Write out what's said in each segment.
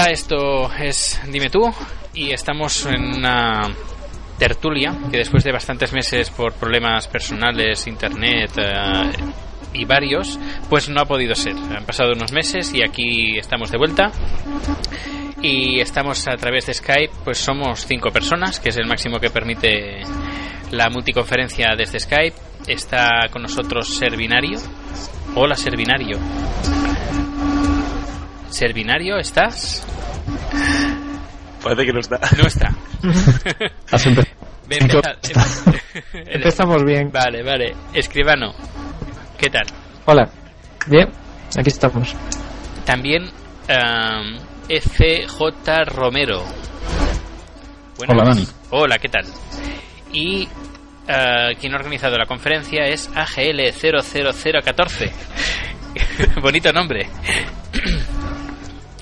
Hola, esto es Dime tú y estamos en una tertulia que después de bastantes meses por problemas personales, internet eh, y varios, pues no ha podido ser. Han pasado unos meses y aquí estamos de vuelta y estamos a través de Skype, pues somos cinco personas, que es el máximo que permite la multiconferencia desde Skype. Está con nosotros Servinario. Hola Servinario. Servinario, ¿estás? Parece que no está. No está. Has empe- Ven, empezar. Empezamos bien. Vale, vale. Escribano, ¿qué tal? Hola. Bien, aquí estamos. También um, FJ Romero. Buenas. Hola, Dani. Hola, ¿qué tal? Y uh, quien ha organizado la conferencia es AGL00014. Bonito nombre.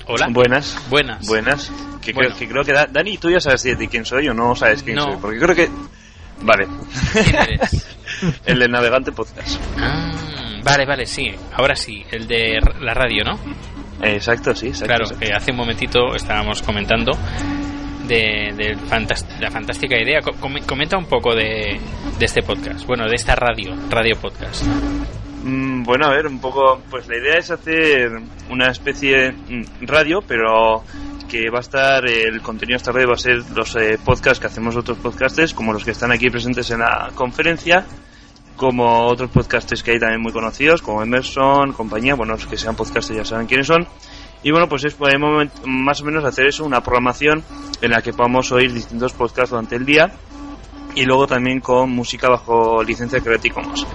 Hola. Buenas. Buenas. Buenas. Que, Bueno. creo, que creo que Da- Dani, tú ya sabes de quién soy o no sabes quién No. soy. Porque creo que. Vale. ¿Quién eres? El del Navegante Podcast. Ah, vale, vale, sí. Ahora sí, el de la radio, ¿no? Exacto, sí, exacto. Claro, exacto. que hace un momentito estábamos comentando de, la fantástica idea. Co- com- comenta un poco de, de este podcast, bueno, de esta radio, radio podcast. Mm, bueno, a ver, un poco. Pues la idea es hacer una especie de mm, radio, pero que va a estar. El contenido esta radio va a ser los eh, podcasts que hacemos otros podcasters, como los que están aquí presentes en la conferencia. Como otros podcasters que hay también muy conocidos, como Emerson, compañía, bueno, los que sean podcasters ya saben quiénes son. Y bueno, pues es el momento- más o menos hacer eso, una programación en la que podamos oír distintos podcasts durante el día y luego también con música bajo licencia Creative Commons.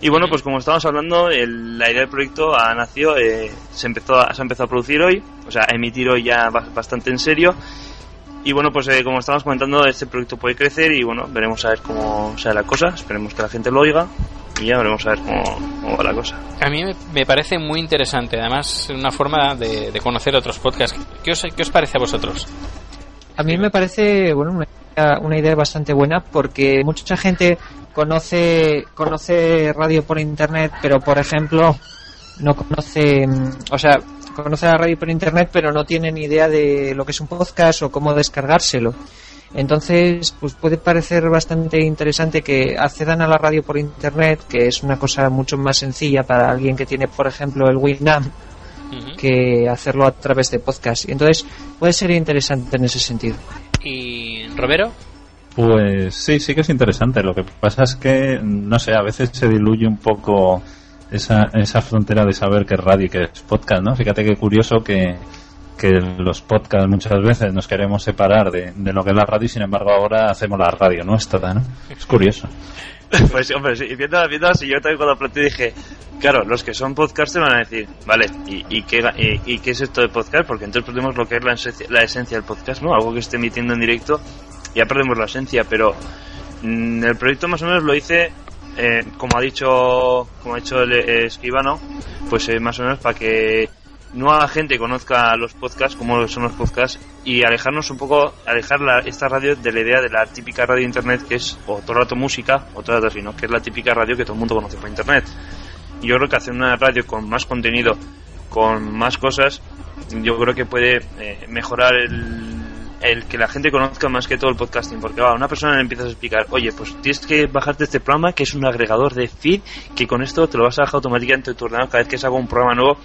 Y bueno, pues como estábamos hablando, el- la idea del proyecto ha nacido, eh, se, empezó a, se ha empezado a producir hoy, o sea, a emitir hoy ya ba- bastante en serio. Y bueno, pues eh, como estábamos comentando, este proyecto puede crecer y bueno, veremos a ver cómo sea la cosa, esperemos que la gente lo oiga y ya veremos a ver cómo, cómo va la cosa. A mí me, me parece muy interesante, además, una forma de, de conocer otros podcasts. ¿Qué os, ¿Qué os parece a vosotros? A mí me parece, bueno, una idea, una idea bastante buena porque mucha gente conoce conoce radio por internet, pero por ejemplo no conoce, mm, o sea, conoce la radio por internet, pero no tiene ni idea de lo que es un podcast o cómo descargárselo. Entonces, pues puede parecer bastante interesante que accedan a la radio por internet, que es una cosa mucho más sencilla para alguien que tiene, por ejemplo, el Winamp, que hacerlo a través de podcast. Y entonces puede ser interesante en ese sentido. ¿Y Romero? Pues sí, sí que es interesante. Lo que pasa es que, no sé, a veces se diluye un poco esa, esa frontera de saber qué es radio y qué es podcast, ¿no? Fíjate qué curioso que, que los podcasts muchas veces nos queremos separar de, de lo que es la radio y sin embargo ahora hacemos la radio nuestra, ¿no? Es curioso. Pues hombre, sí, viendo, viendo así, yo también cuando planteé dije, claro, los que son podcasters van a decir, vale, ¿y, y, qué, y, y qué es esto de podcast? Porque entonces perdemos lo que es la la esencia del podcast, ¿no? Algo que esté emitiendo en directo, ya perdemos la esencia, pero mm, el proyecto más o menos lo hice, eh, como ha dicho como ha dicho el eh, escribano, pues eh, más o menos para que nueva gente conozca los podcasts, como son los podcasts, y alejarnos un poco, alejar la- esta radio de la idea de la típica radio de internet que es o todo el rato música o todo el rato así, ¿no? Que es la típica radio que todo el mundo conoce por internet. Yo creo que hacer una radio con más contenido, con más cosas, yo creo que puede eh, mejorar el, el que la gente conozca más que todo el podcasting. Porque a una persona le empiezas a explicar, oye, pues tienes que bajarte este programa que es un agregador de feed que con esto te lo vas a bajar automáticamente en tu ordenador cada vez que salga un programa nuevo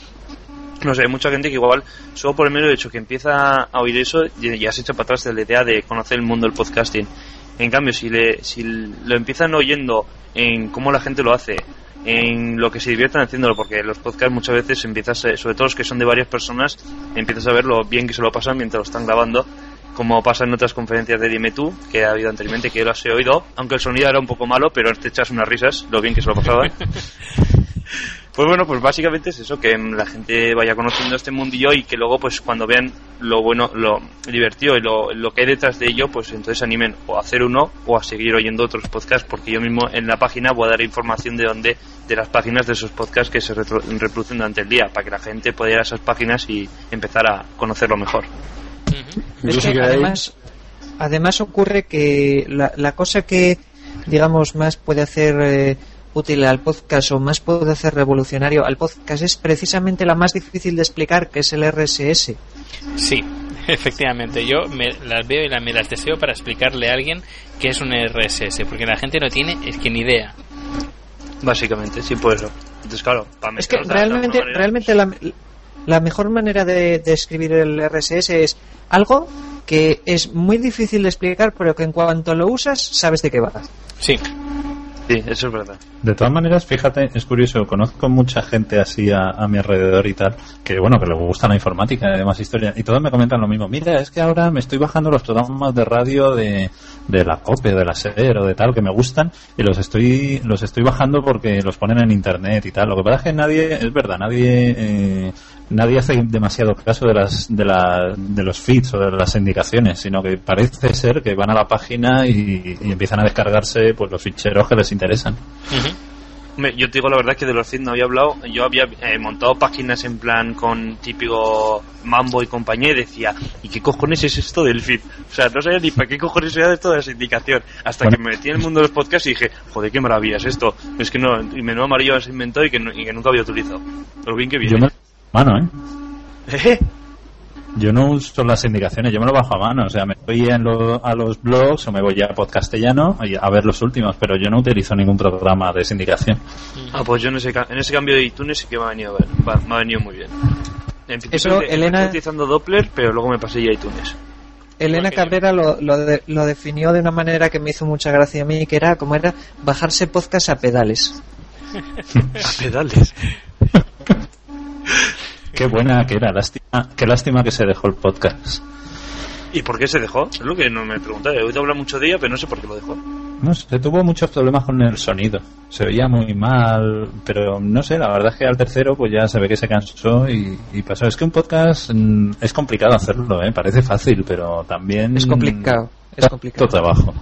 no sé, hay mucha gente que igual, solo por el mero hecho que empieza a oír eso, ya se echa para atrás de la idea de conocer el mundo del podcasting. En cambio, si, le, si lo empiezan oyendo en cómo la gente lo hace, en lo que se diviertan haciéndolo, porque los podcasts muchas veces empiezas, sobre todo los que son de varias personas, empiezas a ver lo bien que se lo pasan mientras lo están grabando, como pasa en otras conferencias de Dime Tú, que ha habido anteriormente, que yo las he oído, aunque el sonido era un poco malo, pero te echas unas risas, lo bien que se lo pasaban. Pues bueno, pues básicamente es eso, que la gente vaya conociendo este mundillo y que luego pues cuando vean lo bueno, lo divertido y lo, lo que hay detrás de ello, pues entonces se animen o a hacer uno o a seguir oyendo otros podcasts, porque yo mismo en la página voy a dar información de dónde, de las páginas de esos podcasts que se reproducen durante el día, para que la gente pueda ir a esas páginas y empezar a conocerlo mejor. Es que además, además ocurre que la, la cosa que, digamos, más puede hacer eh, útil al podcast o más puede hacer revolucionario al podcast es precisamente la más difícil de explicar, que es el RSS. Sí, efectivamente. Yo me las veo y la- me las deseo para explicarle a alguien qué es un RSS, porque la gente no tiene es que ni idea. Básicamente, sí, pues eso. Entonces, claro, para Es que realmente, realmente la, la mejor manera de, de escribir el RSS es algo que es muy difícil de explicar, pero que en cuanto lo usas, sabes de qué va. Sí, Sí, eso es verdad. De todas maneras, fíjate, es curioso, conozco mucha gente así a, a mi alrededor y tal, que bueno, que le gusta la informática y demás historia, y todos me comentan lo mismo. Mira, es que ahora me estoy bajando los programas de radio de, de la COPE, de la SER o de tal, que me gustan, y los estoy, los estoy bajando porque los ponen en internet y tal. Lo que pasa es que nadie, es verdad, nadie, eh, nadie hace demasiado caso de las, de la, de los feeds o de las indicaciones, sino que parece ser que van a la página y, y empiezan a descargarse pues los ficheros que les interesan. Hombre, yo te digo la verdad que de los feeds no había hablado. Yo había eh, montado páginas en plan con típico Mambo y compañía y decía, ¿y qué cojones es esto del feed? O sea, no sabía ni para qué cojones era esto de esa indicación. Hasta Bueno. que me metí en el mundo de los podcasts y dije, joder, qué maravilla es esto. Es que no, y menudo amarillo se inventó y que, no- y que nunca había utilizado. Lo bien que Yo viene. me mano, ¿eh? ¿Eh? Yo no uso las indicaciones, yo me lo bajo a mano. O sea, me voy en lo- a los blogs o me voy a podcastellano a ver los últimos, pero yo no utilizo ningún programa de sindicación. Ah, pues yo en ese, ca- en ese cambio de iTunes sí que me ha venido, va- me ha venido muy bien. En principio Eso, Elena- utilizando Doppler, pero luego me pasé ya a iTunes. Elena. Cabrera lo, lo, de- lo definió de una manera que me hizo mucha gracia a mí, que era como era bajarse podcast a pedales. A pedales. Qué buena que era, lástima, qué lástima que se dejó el podcast. ¿Y por qué se dejó? Es lo que no me preguntaba. He oído hablar mucho de ella, pero no sé por qué lo dejó. No sé, tuvo muchos problemas con el sonido. Se veía muy mal, pero no sé, la verdad es que al tercero pues ya se ve que se cansó y, y pasó. Es que un podcast mm, es complicado hacerlo, ¿eh? Parece fácil, pero también... Es complicado, es complicado. mucho trabajo.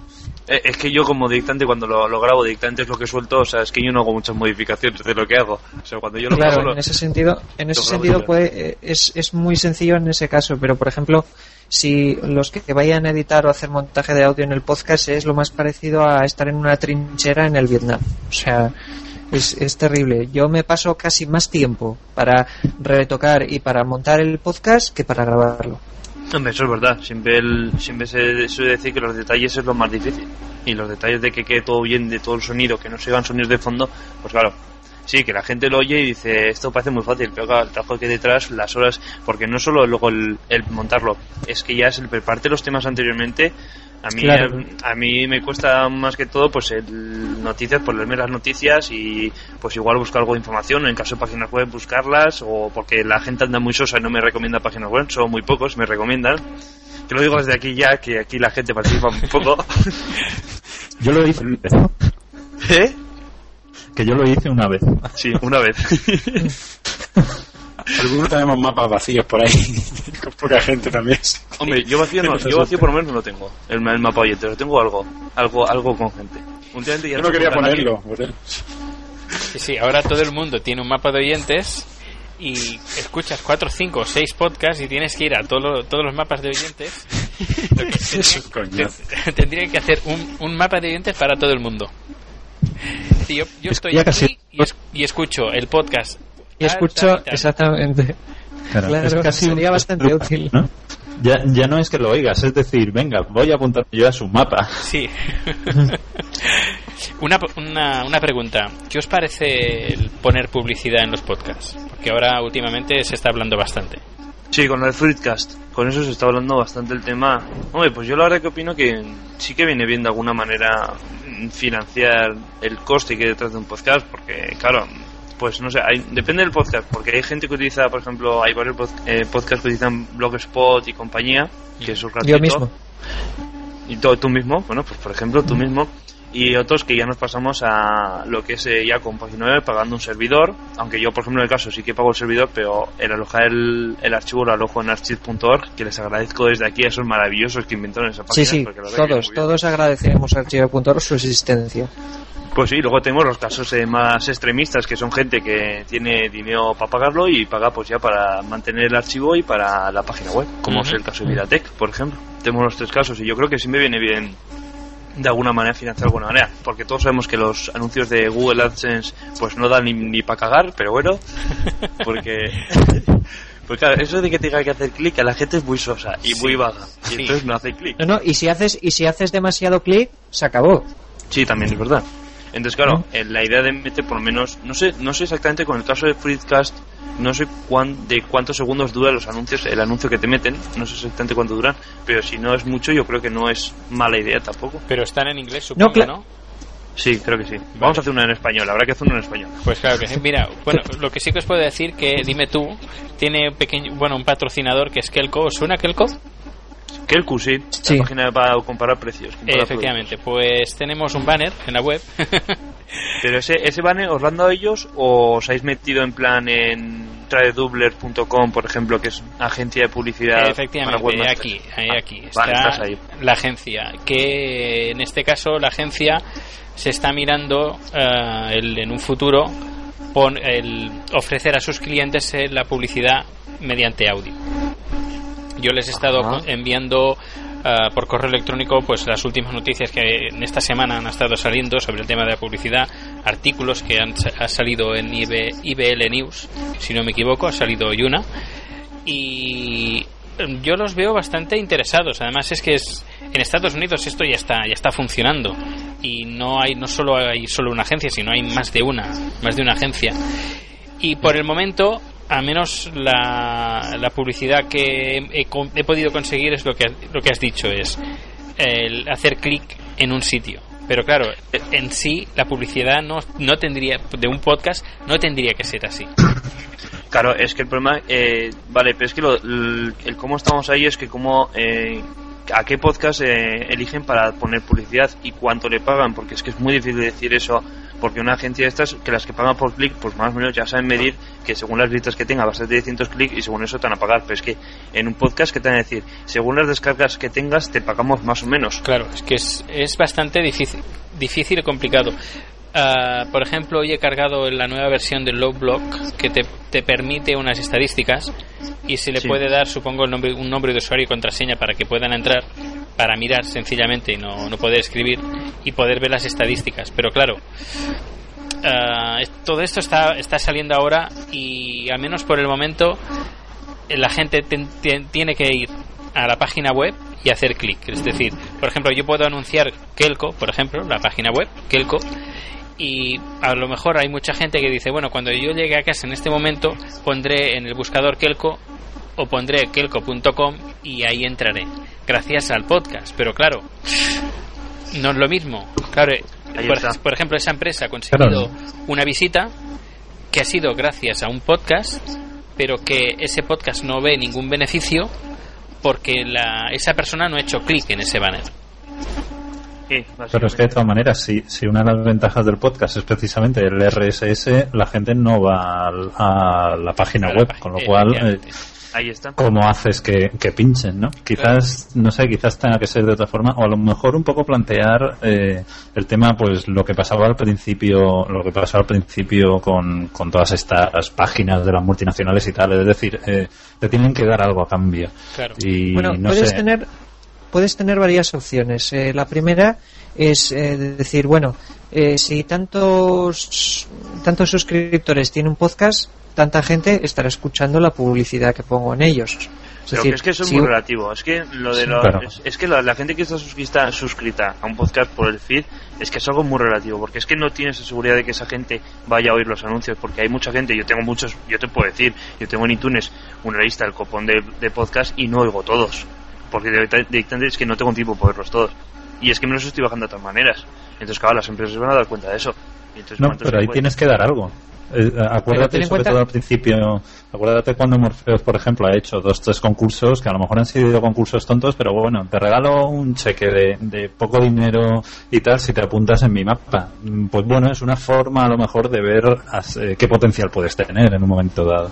Eh, Es que yo como dictante cuando lo, lo grabo dictante es lo que suelto, o sea, es que yo no hago muchas modificaciones de lo que hago. O sea, cuando yo lo Claro, grabo en ese sentido, en ese sentido eh, es, es muy sencillo en ese caso, pero por ejemplo, si los que vayan a editar o hacer montaje de audio en el podcast es lo más parecido a estar en una trinchera en el Vietnam. O sea, es, es terrible. Yo me paso casi más tiempo para retocar y para montar el podcast que para grabarlo. Hombre, eso es verdad. Siempre, el, siempre se suele decir que los detalles es lo más difícil. Y los detalles de que quede todo bien, de todo el sonido, que no se oigan sonidos de fondo, pues claro. Sí, que la gente lo oye y dice, esto parece muy fácil, pero el trabajo que hay detrás, las horas, porque no solo luego el, el montarlo, es que ya es el prepararte los temas anteriormente. A mí, Claro. a, mí me cuesta más que todo, pues, el noticias, por leerme las noticias y, pues, igual buscar algo de información, en caso de páginas web, buscarlas, o porque la gente anda muy sosa y no me recomienda páginas web, son muy pocos, me recomiendan. Que lo digo desde aquí ya, que aquí la gente participa un poco. Yo lo hice, ¿Eh? que yo lo hice una vez. Sí, una vez. Algunos tenemos mapas vacíos por ahí, con poca gente también. Hombre, yo vacío no, yo vacío por lo menos no lo tengo. El, el mapa oyente, lo tengo algo, algo, algo con gente. Últimamente ya Yo no quería ponerlo. Sí, sí, ahora todo el mundo tiene un mapa de oyentes y escuchas 4, 5 o 6 podcasts y tienes que ir a todo lo- todos los mapas de oyentes. Lo que Eso, tendría, coño. te- tendría que hacer un, un mapa de oyentes para todo el mundo. Yo, yo estoy aquí casi- y, es- y escucho el podcast. Y tal, escucho tal y tal. exactamente. Claro, Claro, es casi un- sería bastante útil. ¿no? Ya, ya no es que lo oigas, es decir, venga, voy a apuntar yo a su mapa. Sí. una, una, una pregunta. ¿Qué os parece el poner publicidad en los podcasts? Porque ahora últimamente se está hablando bastante. Sí, con el Fruitcast. Con eso se está hablando bastante el tema. Hombre, pues yo la verdad que opino que sí que viene bien de alguna manera financiar el coste que hay detrás de un podcast, porque claro, pues no sé, hay- depende del podcast, porque hay gente que utiliza, por ejemplo, hay varios pod- eh, podcasts que utilizan Blogspot y compañía, que eso es gratuito. Yo mismo. Y tú, tú mismo, bueno, pues por ejemplo tú mismo. Y otros que ya nos pasamos a lo que es eh, ya con Página 9 pagando un servidor. Aunque yo, por ejemplo, en el caso sí que pago el servidor, pero el alojar el, el archivo lo alojo en archive.org, que les agradezco desde aquí a esos maravillosos que inventaron esa página. Sí, sí, todos, todos agradecemos a Archivo.org su existencia. Pues sí, luego tenemos los casos eh, más extremistas, que son gente que tiene dinero para pagarlo y paga pues ya para mantener el archivo y para la página web, como es el caso de Vidatec, por ejemplo. Tenemos los tres casos y yo creo que sí me viene bien de alguna manera financiar de alguna manera. Porque todos sabemos que los anuncios de Google AdSense pues no dan ni, ni para cagar, pero bueno, porque... Pues claro, eso de que tenga que hacer clic a la gente es muy sosa y muy vaga. Y Sí. entonces no hace clic. No, no, y si haces, y si haces demasiado clic, se acabó. Sí, también es verdad. Entonces, claro, eh, la idea de meter por lo menos, no sé, no sé exactamente con el caso de Freecast, no sé cuán, de cuántos segundos duran los anuncios, el anuncio que te meten, no sé exactamente cuánto duran, pero si no es mucho, yo creo que no es mala idea tampoco. Pero están en inglés, supongo, cla- ¿no? Sí, creo que sí. Vamos a hacer una en español, habrá que hacer una en español. Pues claro que sí. Mira, bueno, lo que sí que os puedo decir que Dime Tú tiene un pequeño, bueno, un patrocinador que es Kelco. ¿Os suena Kelco? Kelku, sí, Sí. la página para comparar precios. comparar Efectivamente, pues tenemos un banner en la web. Pero ese, ese banner, ¿os lo han dado ellos o os habéis metido en plan en tradedoubler.com, por ejemplo, que es agencia de publicidad Efectivamente, aquí, ahí, aquí está estás ahí. la agencia. Que en este caso la agencia se está mirando eh, el- en un futuro pon- el ofrecer a sus clientes eh, la publicidad mediante audio. Yo les he estado Ajá. enviando eh, por correo electrónico pues las últimas noticias que en esta semana han estado saliendo sobre el tema de la publicidad, artículos que han ha salido en IB IBL News, si no me equivoco, ha salido hoy una y yo los veo bastante interesados. Además es que es, en Estados Unidos esto ya está ya está funcionando y no hay no solo hay solo una agencia, sino hay más de una, más de una agencia. Y por el momento, a menos la, la publicidad que he, he podido conseguir es lo que lo que has dicho es el hacer clic en un sitio. Pero claro, en sí la publicidad no, no tendría de un podcast no tendría que ser así. Claro, es que el problema, eh, vale, pero es que lo- el, el cómo estamos ahí es que cómo, eh, a qué podcast eh, eligen para poner publicidad y cuánto le pagan, porque es que es muy difícil decir eso, porque una agencia de estas, que las que pagan por clic, pues más o menos ya saben medir que según las visitas que tenga va a ser de 200 clics y según eso te van a pagar, pero es que en un podcast que te van a decir, según las descargas que tengas te pagamos más o menos. Claro, es que es, es bastante difícil, difícil y complicado. Ah, por ejemplo, hoy he cargado la nueva versión del Logblock que te, te permite unas estadísticas y se le Sí. puede dar, supongo, el nombre, un nombre de usuario y contraseña para que puedan entrar, para mirar sencillamente y no, no poder escribir y poder ver las estadísticas. Pero claro, es- todo esto está, está saliendo ahora y al menos por el momento eh, la gente ten- tiene que ir a la página web y hacer clic. Es decir, por ejemplo, yo puedo anunciar Kelco, por ejemplo, la página web, Kelco, y a lo mejor hay mucha gente que dice, bueno, cuando yo llegue a casa en este momento pondré en el buscador Kelco o pondré kelco.com y ahí entraré, gracias al podcast. Pero claro, no es lo mismo. Claro, Ahí por, ejemplo, esa empresa ha conseguido Claro. una visita que ha sido gracias a un podcast, pero que ese podcast no ve ningún beneficio porque la, esa persona no ha hecho clic en ese banner. Sí, Pero es que de todas maneras, si, si una de las ventajas del podcast es precisamente el RSS, la gente no va al- a la página A la web, página- con lo cual, eh. Ahí está. ¿cómo haces que, que pinchen, no? Quizás, no sé, quizás tenga que ser de otra forma, o a lo mejor un poco plantear eh, el tema, pues lo que pasaba al principio, lo que pasaba al principio con, con todas estas páginas de las multinacionales y tal, es decir, eh, te tienen que dar algo a cambio. Claro. Y bueno, no puedes sé. tener puedes tener varias opciones. Eh, la primera es eh, decir, bueno, eh, si tantos tantos suscriptores tienen un podcast, tanta gente estará escuchando la publicidad que pongo en ellos. Es Pero decir, que es que eso es si muy relativo. Es que lo de Sí, lo- claro. es, es que la, la gente que está suscrita, suscrita a un podcast por el feed es que es algo muy relativo, porque es que no tienes seguridad de que esa gente vaya a oír los anuncios, porque hay mucha gente, yo tengo muchos, yo te puedo decir, yo tengo en iTunes una lista del copón de, de podcast y no oigo todos, porque directa- directamente es que no tengo tiempo para oírlos todos. Y es que me los estoy bajando de todas maneras. Entonces, claro, las empresas se van a dar cuenta de eso. Y entonces, No, ¿cuántos pero ahí tienes que dar algo. Eh, acuérdate ten en sobre cuenta- todo al principio, acuérdate cuando Morpheus, por ejemplo, ha hecho dos, tres concursos que a lo mejor han sido concursos tontos, pero bueno, te regalo un cheque de, de poco dinero y tal si te apuntas en mi mapa. Mm, Pues bueno, es una forma a lo mejor de ver as- eh, qué potencial puedes tener en un momento dado.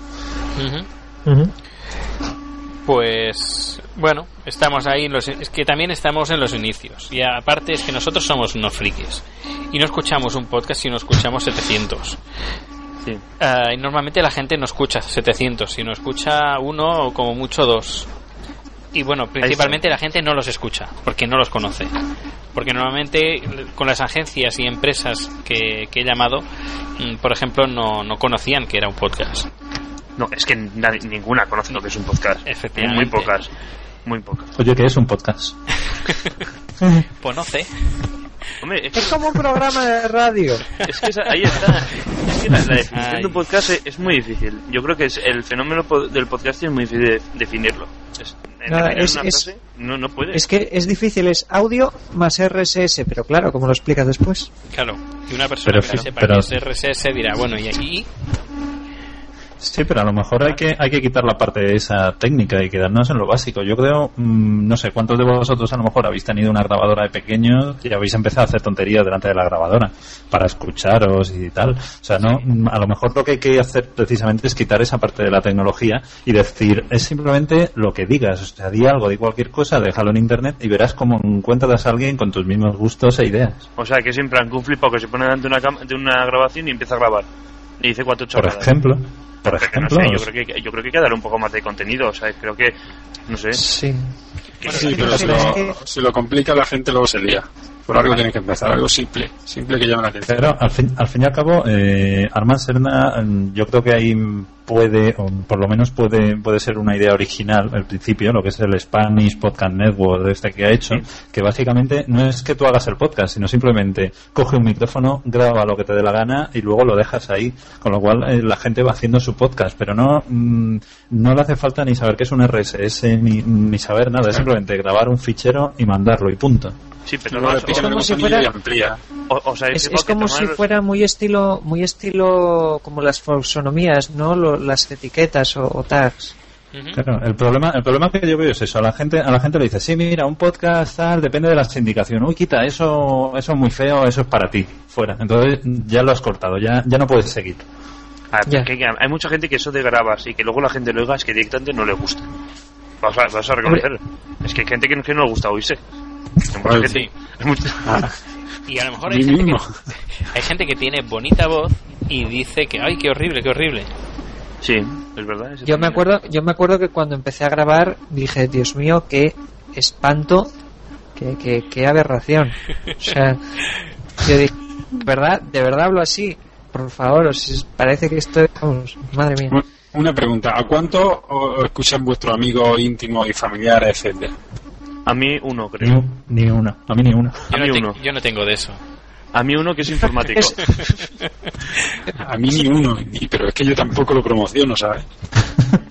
Pues bueno, estamos ahí, en los, es que también estamos en los inicios. Y aparte es que nosotros somos unos frikis. Y no escuchamos un podcast, sino escuchamos 700. Sí. Ah, y normalmente la gente no escucha 700, sino escucha uno o como mucho dos. Y bueno, principalmente la gente no los escucha, porque no los conoce. Porque normalmente con las agencias y empresas que, que he llamado, mm, por ejemplo, no, no conocían que era un podcast. No, es que nadie- ninguna conoce lo que es un podcast. Efectivamente. Muy pocas. Muy pocas. Oye, ¿qué es un podcast? Conoce. Hombre, es que, Es como un programa de radio. es que esa- ahí está. Es que la, la definición Ay. de un podcast es, es muy difícil. Yo creo que es el fenómeno del podcast es muy difícil de definirlo. Es, en Nada, definir es- una es- frase, no, no puede. Es que es difícil, es audio más RSS, pero claro, como lo explicas después. Claro. Y una persona Pero que no sepa pero- que es RSS dirá, bueno, y aquí Sí, pero a lo mejor hay que, hay que quitar la parte de esa técnica y quedarnos en lo básico. Yo creo, mm, no sé, ¿cuántos de vosotros a lo mejor habéis tenido una grabadora de pequeños y habéis empezado a hacer tonterías delante de la grabadora para escucharos y tal? O sea, no, mm, a lo mejor lo que hay que hacer precisamente es quitar esa parte de la tecnología y decir, es simplemente lo que digas. O sea, di algo, di cualquier cosa, déjalo en internet y verás cómo encuentras a alguien con tus mismos gustos e ideas. O sea, que es en plan que un flipado que se pone delante de una, de una grabación y empieza a grabar. Y dice cuatro Por chorradas. ejemplo, por que no ejemplo, sé, yo, creo que, yo creo que hay que darle un poco más de contenido. O sea, creo que. No sé. Sí. Sí, pero si lo, si lo complica la gente luego se lía. Por algo tiene que empezar, algo simple, simple que llame la atención. Pero al fin, y al cabo, eh, Armand Serna, mm, yo creo que ahí puede, o por lo menos puede, puede ser una idea original, al principio, lo que es el Spanish Podcast Network este que ha hecho, que básicamente no es que tú hagas el podcast, sino simplemente coge un micrófono, graba lo que te dé la gana y luego lo dejas ahí, con lo cual eh, la gente va haciendo su podcast, pero no, mm, no le hace falta ni saber qué es un RSS, ni, ni saber nada, es simplemente grabar un fichero y mandarlo y punto. Sí, pero no, pican como si fuera- amplía. o, o sea, Es, es "Oh, como si fuera muy estilo, muy estilo como las folksonomías, ¿no? Lo- las etiquetas o, o tags. Claro, el problema, el problema que yo veo es eso. A la gente, a la gente le dice, sí, mira, un podcast tal, depende de la sindicación. Uy, quita, eso, eso es muy feo, eso es para ti, fuera. Entonces ya lo has cortado, ya, ya no puedes seguir. Ah, Ya. que- que hay mucha gente que eso de grabas y que luego la gente lo oiga es que directamente no le gusta. Vas a, vas a reconocer. Es que hay gente que, no- que no le gusta oírse. Hay mucha- Ah, Y a lo mejor hay gente, que, hay gente que tiene bonita voz y dice que, ay, qué horrible, qué horrible. Sí, es verdad. Yo me acuerdo, yo me acuerdo que cuando empecé a grabar dije, Dios mío, qué espanto, qué, qué, qué aberración. O sea, yo dije, ¿verdad? ¿De verdad hablo así? Por favor, o si parece que estoy, vamos, madre mía. Un- Una pregunta, ¿a cuánto o- escuchan vuestros amigos íntimos y familiares, etcétera? A mí uno, Ni, creo. un- ni uno, a mí ni uno. Yo A no, mí te- uno. yo no tengo de eso. A mí uno que es informático. Es- A mí ni uno, pero es que yo tampoco lo promociono, ¿sabes?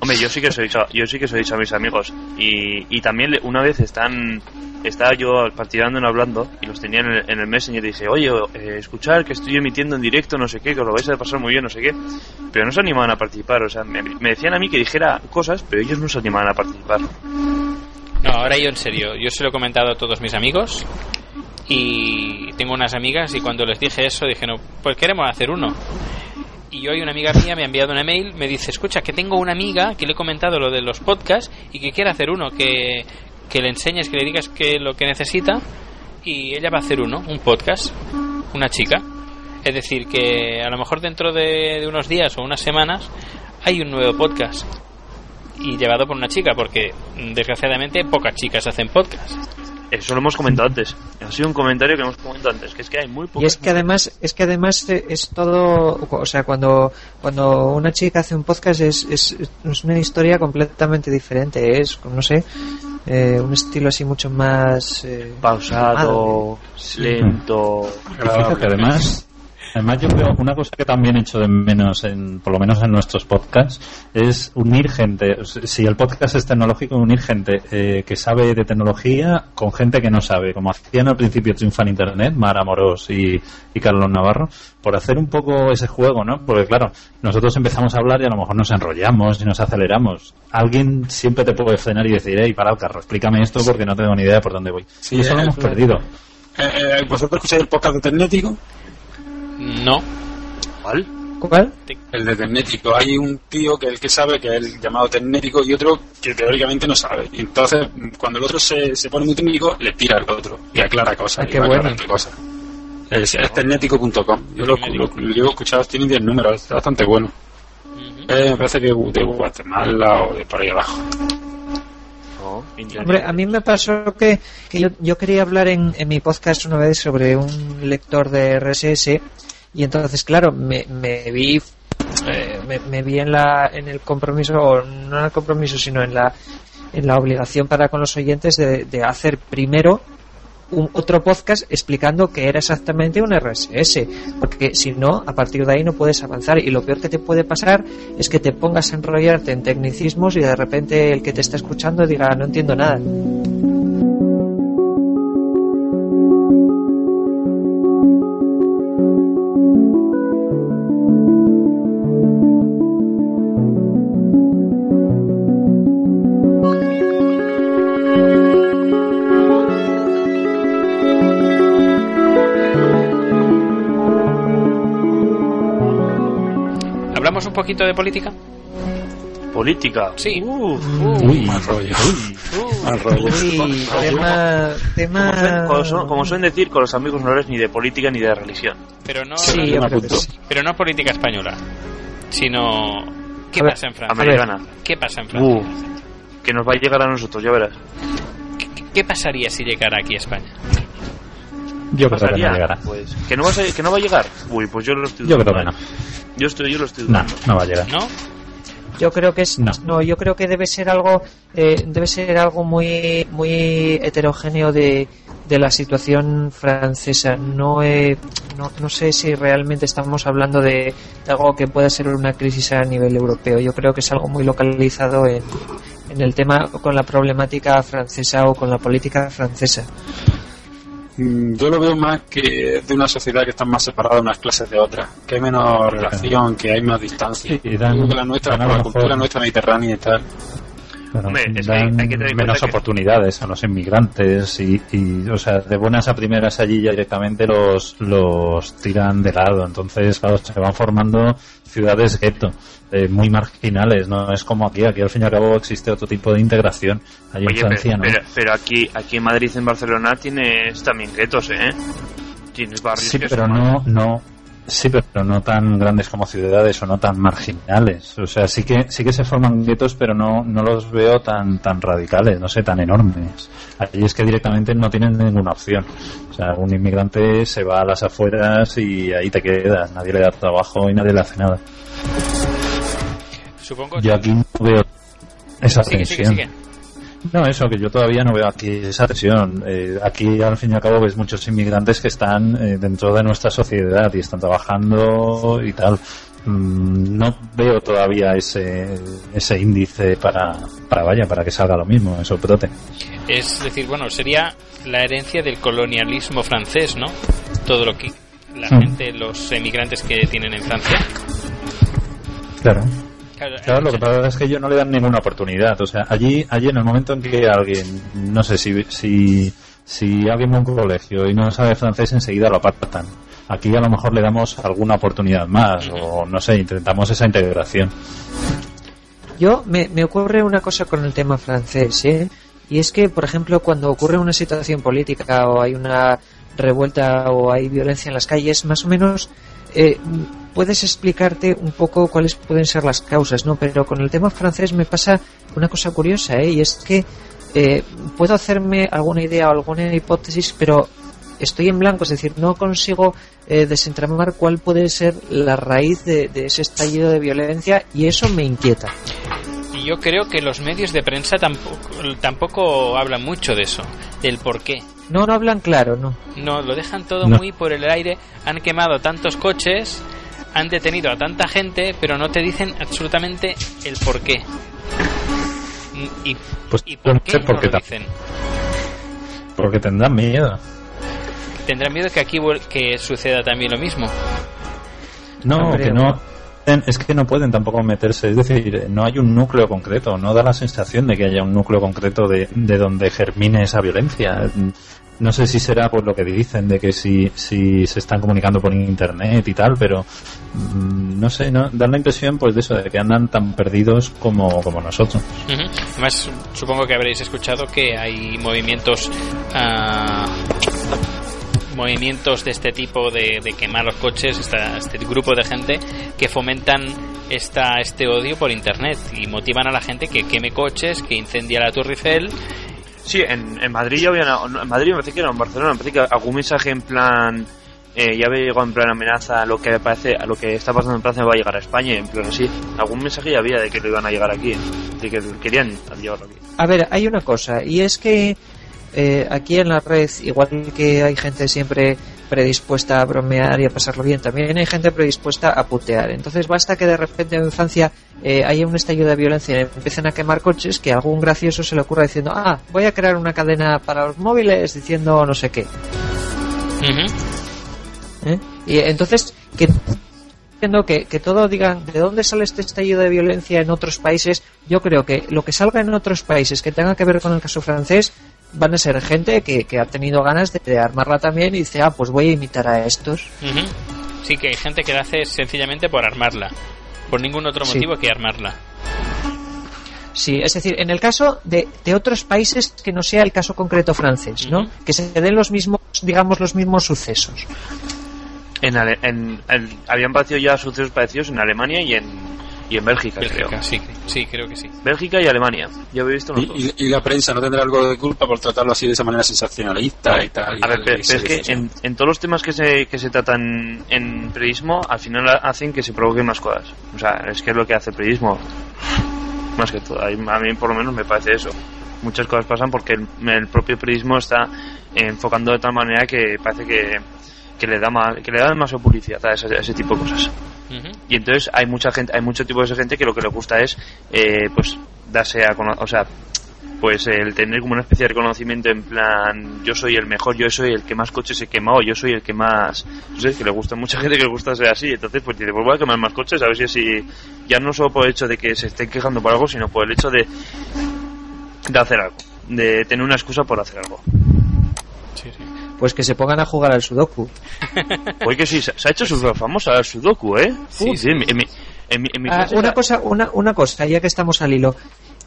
Hombre, yo sí que soy yo sí que soy a mis amigos y, y también le- una vez están estaba yo partidando en hablando y los tenía en el, en el Messenger y dije, oye, eh, escuchar que estoy emitiendo en directo, no sé qué, que os lo vais a pasar muy bien, no sé qué. Pero no se animaban a participar, o sea, me, me decían a mí que dijera cosas, pero ellos no se animaban a participar. No, ahora yo en serio, yo se lo he comentado a todos mis amigos y tengo unas amigas y cuando les dije eso dije, no, pues queremos hacer uno. Y hoy una amiga mía me ha enviado una mail, me dice, escucha, que tengo una amiga que le he comentado lo de los podcasts y que quiere hacer uno, que, que le enseñes, que le digas que lo que necesita y ella va a hacer uno, un podcast, una chica. Es decir, que a lo mejor dentro de, de unos días o unas semanas hay un nuevo podcast y llevado por una chica, porque mm, desgraciadamente pocas chicas hacen podcast. Eso lo hemos comentado antes. Ha sido un comentario que hemos comentado antes, que es que hay muy pocas Y es que además, es que además eh, es todo, o sea, cuando, cuando una chica hace un podcast es, es, es una historia completamente diferente, es, no sé, eh, un estilo así mucho más eh, pausado, lento. Fíjate, además, además yo creo una cosa que también echo de menos, en, por lo menos en nuestros podcasts, es unir gente. Si el podcast es tecnológico, unir gente eh, que sabe de tecnología con gente que no sabe, como hacían al principio Triunfan Internet, Mara Moros y, y Carlos Navarro, por hacer un poco ese juego, ¿no? Porque claro, nosotros empezamos a hablar y a lo mejor nos enrollamos y nos aceleramos. Alguien siempre te puede frenar y decir, hey, para el carro, explícame esto porque no tengo ni idea de por dónde voy. Sí, y eso lo eh, hemos claro. perdido. Eh, eh, ¿Vosotros escucháis el podcast de Ternético? No. ¿Cuál? ¿Cuál? El de Ternético. Hay un tío que el que sabe, que es el llamado Ternético, y otro que teóricamente no sabe. Y entonces, cuando el otro se, se pone muy técnico, le tira al otro y aclara cosas. Ah, y qué va bueno. cosas. Es, es ternético.com. Yo lo, lo, lo llevo escuchado, tiene 10 números, es bastante bueno. Eh, me parece que de Guatemala o de por ahí abajo. Hombre, a mí me pasó que, que yo, yo quería hablar en, en mi podcast una vez sobre un lector de RSS y entonces, claro, me, me vi eh, me, me vi en la en el compromiso o no en el compromiso sino en la en la obligación para con los oyentes de hacer primero un, otro podcast explicando qué era exactamente un RSS porque si no a partir de ahí no puedes avanzar. Y lo peor que te puede pasar es que te pongas a enrollarte en tecnicismos y de repente el que te está escuchando diga no entiendo nada poquito de política? Política. Sí. Uf, Uy, mal rollo. Uh, Mal rollo. Uy, tema, tema... Como, suelen, como son- como suelen decir, con los amigos no eres ni de política ni de religión. pero no, Sí, pero no política española, sino ¿qué ver, pasa en Francia? Americana. ¿Qué pasa en Francia? Uh, que nos va a llegar a nosotros, ya verás. ¿Qué, qué pasaría si llegara aquí a España? Yo creo que no llegará. Pues, ¿que no, vas a- ¿Que no va a llegar? Uy, pues yo lo estoy Yo creo dudando, que no. ¿eh? Yo, estoy, yo lo estoy No, dudando. no va a llegar. ¿No? Yo creo que es No. no, yo creo que debe ser algo eh, debe ser algo muy muy heterogéneo de, de la situación francesa. No, he- no no sé si realmente estamos hablando de, de algo que pueda ser una crisis a nivel europeo. Yo creo que es algo muy localizado en, en el tema con la problemática francesa o con la política francesa. Mm, Yo lo veo más que de una sociedad que está más separada unas clases de otras, que hay menos relación, que hay más distancia. Sí, y dan- la nuestra, la cultura nuestra mediterránea y tal. Bueno, Hombre, es que dan hay que tener en menos que- oportunidades a los inmigrantes y, y, o sea, de buenas a primeras allí ya directamente los, los tiran de lado. Entonces, claro, se van formando ciudades gueto, eh, muy marginales. No es como aquí. Aquí, al fin y al cabo, existe otro tipo de integración. Allí Oye, en Francia, pero, ¿no? pero, pero aquí, aquí en Madrid, en Barcelona, tienes también guetos, ¿eh? Tienes barrios Sí, que pero son no, no, sí, pero no tan grandes como ciudades o no tan marginales. O sea, sí que, sí que se forman guetos, pero no, no los veo tan, tan radicales, no sé, tan enormes. Allí es que directamente no tienen ninguna opción. O sea, un inmigrante se va a las afueras y ahí te queda. Nadie le da trabajo y nadie le hace nada. Supongo Yo aquí no veo esa sigue, tensión. sigue. No, eso, que yo todavía no veo aquí esa tensión. Eh, aquí, al fin y al cabo, ves muchos inmigrantes que están eh, dentro de nuestra sociedad y están trabajando y tal. Mm, no veo todavía ese, ese índice para, para, vaya, para que salga lo mismo, eso brote. Es decir, bueno, sería la herencia del colonialismo francés, ¿no? Todo lo que la Mm. gente, los emigrantes que tienen en Francia. Claro. Claro, Claro, lo que pasa es que ellos no le dan ninguna oportunidad. O sea, allí, allí en el momento en que alguien, no sé, si, si, si alguien va a un colegio y no sabe francés, enseguida lo apartan. Aquí a lo mejor le damos alguna oportunidad más, o no sé, intentamos esa integración. Yo me, me ocurre una cosa con el tema francés, ¿eh? Y es que, por ejemplo, cuando ocurre una situación política o hay una revuelta o hay violencia en las calles, más o menos eh, puedes explicarte un poco cuáles pueden ser las causas, ¿no? Pero con el tema francés me pasa una cosa curiosa, ¿eh? Y es que eh, puedo hacerme alguna idea o alguna hipótesis, pero estoy en blanco, es decir, no consigo eh, desentramar cuál puede ser la raíz de, de ese estallido de violencia y eso me inquieta. Y yo creo que los medios de prensa tampoco, tampoco hablan mucho de eso, del por qué. No, no hablan claro, no. No, lo dejan todo No. muy por el aire. Han quemado tantos coches, han detenido a tanta gente, pero no te dicen absolutamente el por qué. ¿Y, Pues y por no qué sé no por qué lo dicen? Porque tendrán miedo. ¿Tendrán miedo que aquí vuel- que suceda también lo mismo? No, Hombre, que no. Es que no pueden tampoco meterse, es decir, no hay un núcleo concreto, no da la sensación de que haya un núcleo concreto de, de donde germine esa violencia. No sé si será por lo que dicen, de que si, si se están comunicando por internet y tal, pero mm, no sé, no, dan la impresión pues de eso, de que andan tan perdidos como, como nosotros. Ujú. Además, supongo que habréis escuchado que hay movimientos ah, movimientos de este tipo de, de quemar los coches, esta- este grupo de gente que fomentan esta, este odio por internet y motivan a la gente que queme coches, que incendia la Torre Eiffel Sí, en, en Madrid ya había. En Madrid me parece que era en Barcelona. Me parece que algún mensaje en plan. Eh, ya había llegado en plan amenaza a lo que parece a lo que está pasando en Francia va a llegar a España en plan así algún mensaje ya había de que lo iban a llegar aquí de que querían llevarlo aquí A ver, hay una cosa, y es que eh, aquí en la red, igual que hay gente siempre predispuesta a bromear y a pasarlo bien, también hay gente predispuesta a putear. Entonces basta que de repente en Francia eh, haya un estallido de violencia y empiecen a quemar coches, que a algún gracioso se le ocurra diciendo, ah, voy a crear una cadena para los móviles diciendo no sé qué. ¿eh? Y entonces, que que, que todo digan de dónde sale este estallido de violencia en otros países, yo creo que lo que salga en otros países que tenga que ver con el caso francés van a ser gente que, que ha tenido ganas de, de armarla también y dice, ah, pues voy a imitar a estos. Ujú. Sí, que hay gente que lo hace sencillamente por armarla. Por ningún otro Sí. motivo que armarla. Sí, es decir, en el caso de, de otros países que no sea el caso concreto francés, ¿no? Que se den los mismos, digamos, los mismos sucesos. en, Ale- en, en- habían parecido ya sucesos parecidos en Alemania y en y en Bélgica, Bélgica, creo sí, sí, creo que sí. Bélgica y Alemania yo había visto los Y, dos. y- y la prensa no tendrá algo de culpa por tratarlo así de esa manera sensacionalista y tal. y A ver, pero, es que en, en todos los temas que se, que se tratan en periodismo, al final ha- hacen que se provoquen más cosas. O sea, es que es lo que hace el periodismo. Más que todo. A mí a mí, por lo menos, me parece eso. Muchas cosas pasan porque el, el propio periodismo está enfocando de tal manera que parece que, que le da más que le da más publicidad a ese, a ese tipo de cosas. Y entonces hay mucha gente, hay mucho tipo de gente que lo que le gusta es, eh, pues, darse a conocer, o sea, pues el tener como una especie de reconocimiento en plan, yo soy el mejor, yo soy el que más coches he quemado, yo soy el que más, no sé, que le gusta a mucha gente que le gusta ser así, entonces pues dice, pues voy a quemar más coches, a ver si así, ya no solo por el hecho de que se estén quejando por algo, sino por el hecho de, de hacer algo, de tener una excusa por hacer algo. Sí, sí. Pues que se pongan a jugar al Sudoku. Oye que sí, se, ha hecho súper famosa el Sudoku, ¿eh? Sí, Uy, sí. mi- en mi- en mi- en mi Ah, una cosa, una, una cosa, ya que estamos al hilo.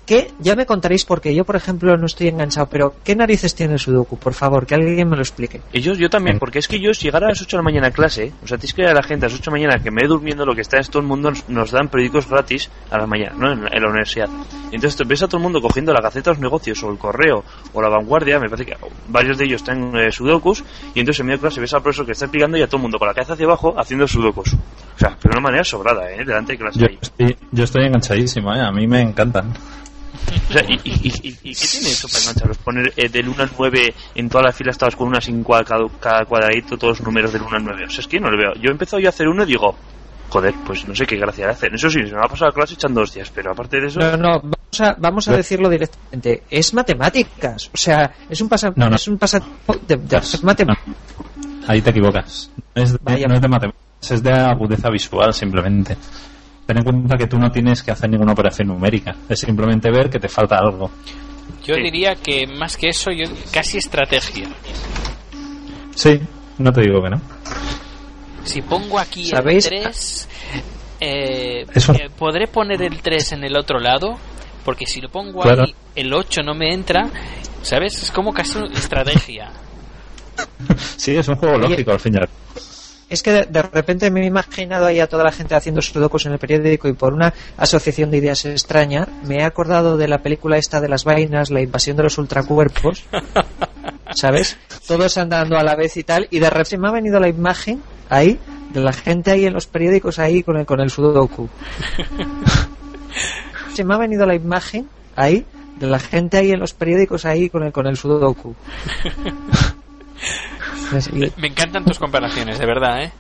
¿Qué? Ya me contaréis porque yo, por ejemplo, no estoy enganchado, pero ¿qué narices tiene el Sudoku? Por favor, que alguien me lo explique. Y yo, yo también, En- porque es que yo, si llegara a las 8 de la mañana a clase, o sea, tienes que ir a la gente a las 8 de la mañana que me he durmiendo, lo que está es todo el mundo nos, nos dan periódicos gratis a la mañana, ¿no? En, en la universidad. Y entonces te ves a todo el mundo cogiendo la Gaceta de los Negocios, o el Correo, o la Vanguardia, me parece que varios de ellos están eh, sudokus, y entonces en medio de clase ves al profesor que está explicando y a todo el mundo con la cabeza hacia abajo haciendo sudokus. O sea, pero de una manera sobrada, ¿eh? Delante de clase Yo ahí. estoy, yo estoy enganchadísimo, ¿eh? a mí me encantan. O sea, ¿y, y, y- y- y qué tiene eso para engancharos? Poner eh, del 1 al 9 en todas las filas estabas con una sin cua- cada, cuadradito, todos los números del 1 al 9. O sea, es que no lo veo. Yo he empezado yo a hacer uno y digo, joder, pues no sé qué gracia le hacen. Eso sí, se me va a pasar la clase echando hostias, pero aparte de eso... No, no, vamos a, vamos a decirlo directamente. Es matemáticas. O sea, es un pasa, No, no. es un pasatiempo de, de hacer matemáticas. Ahí te equivocas. No es de, Vaya. no es de matemáticas, es de agudeza visual simplemente. Ten en cuenta que tú no tienes que hacer ninguna operación numérica. Es simplemente ver que te falta algo. Yo Sí. diría que más que eso, yo casi estrategia. Sí, no te digo que no. Si pongo aquí ¿Sabéis? el 3, eh, Eso- eh, podré poner el 3 en el otro lado, porque si lo pongo Claro. ahí, el 8 no me entra, ¿sabes? Es como casi una estrategia. Sí, es un juego lógico al fin y al cabo. Es que de, de repente me he imaginado ahí a toda la gente haciendo sudokus en el periódico y por una asociación de ideas extraña me he acordado de la película esta de las vainas, la invasión de los ultracuerpos, ¿sabes? Todos andando a la vez y tal, y de repente me ha venido la imagen ahí de la gente ahí en los periódicos ahí con el, con el sudoku. Se me ha venido la imagen ahí de la gente ahí en los periódicos ahí con el, con el sudoku. Y- Me encantan tus comparaciones, de verdad, ¿eh?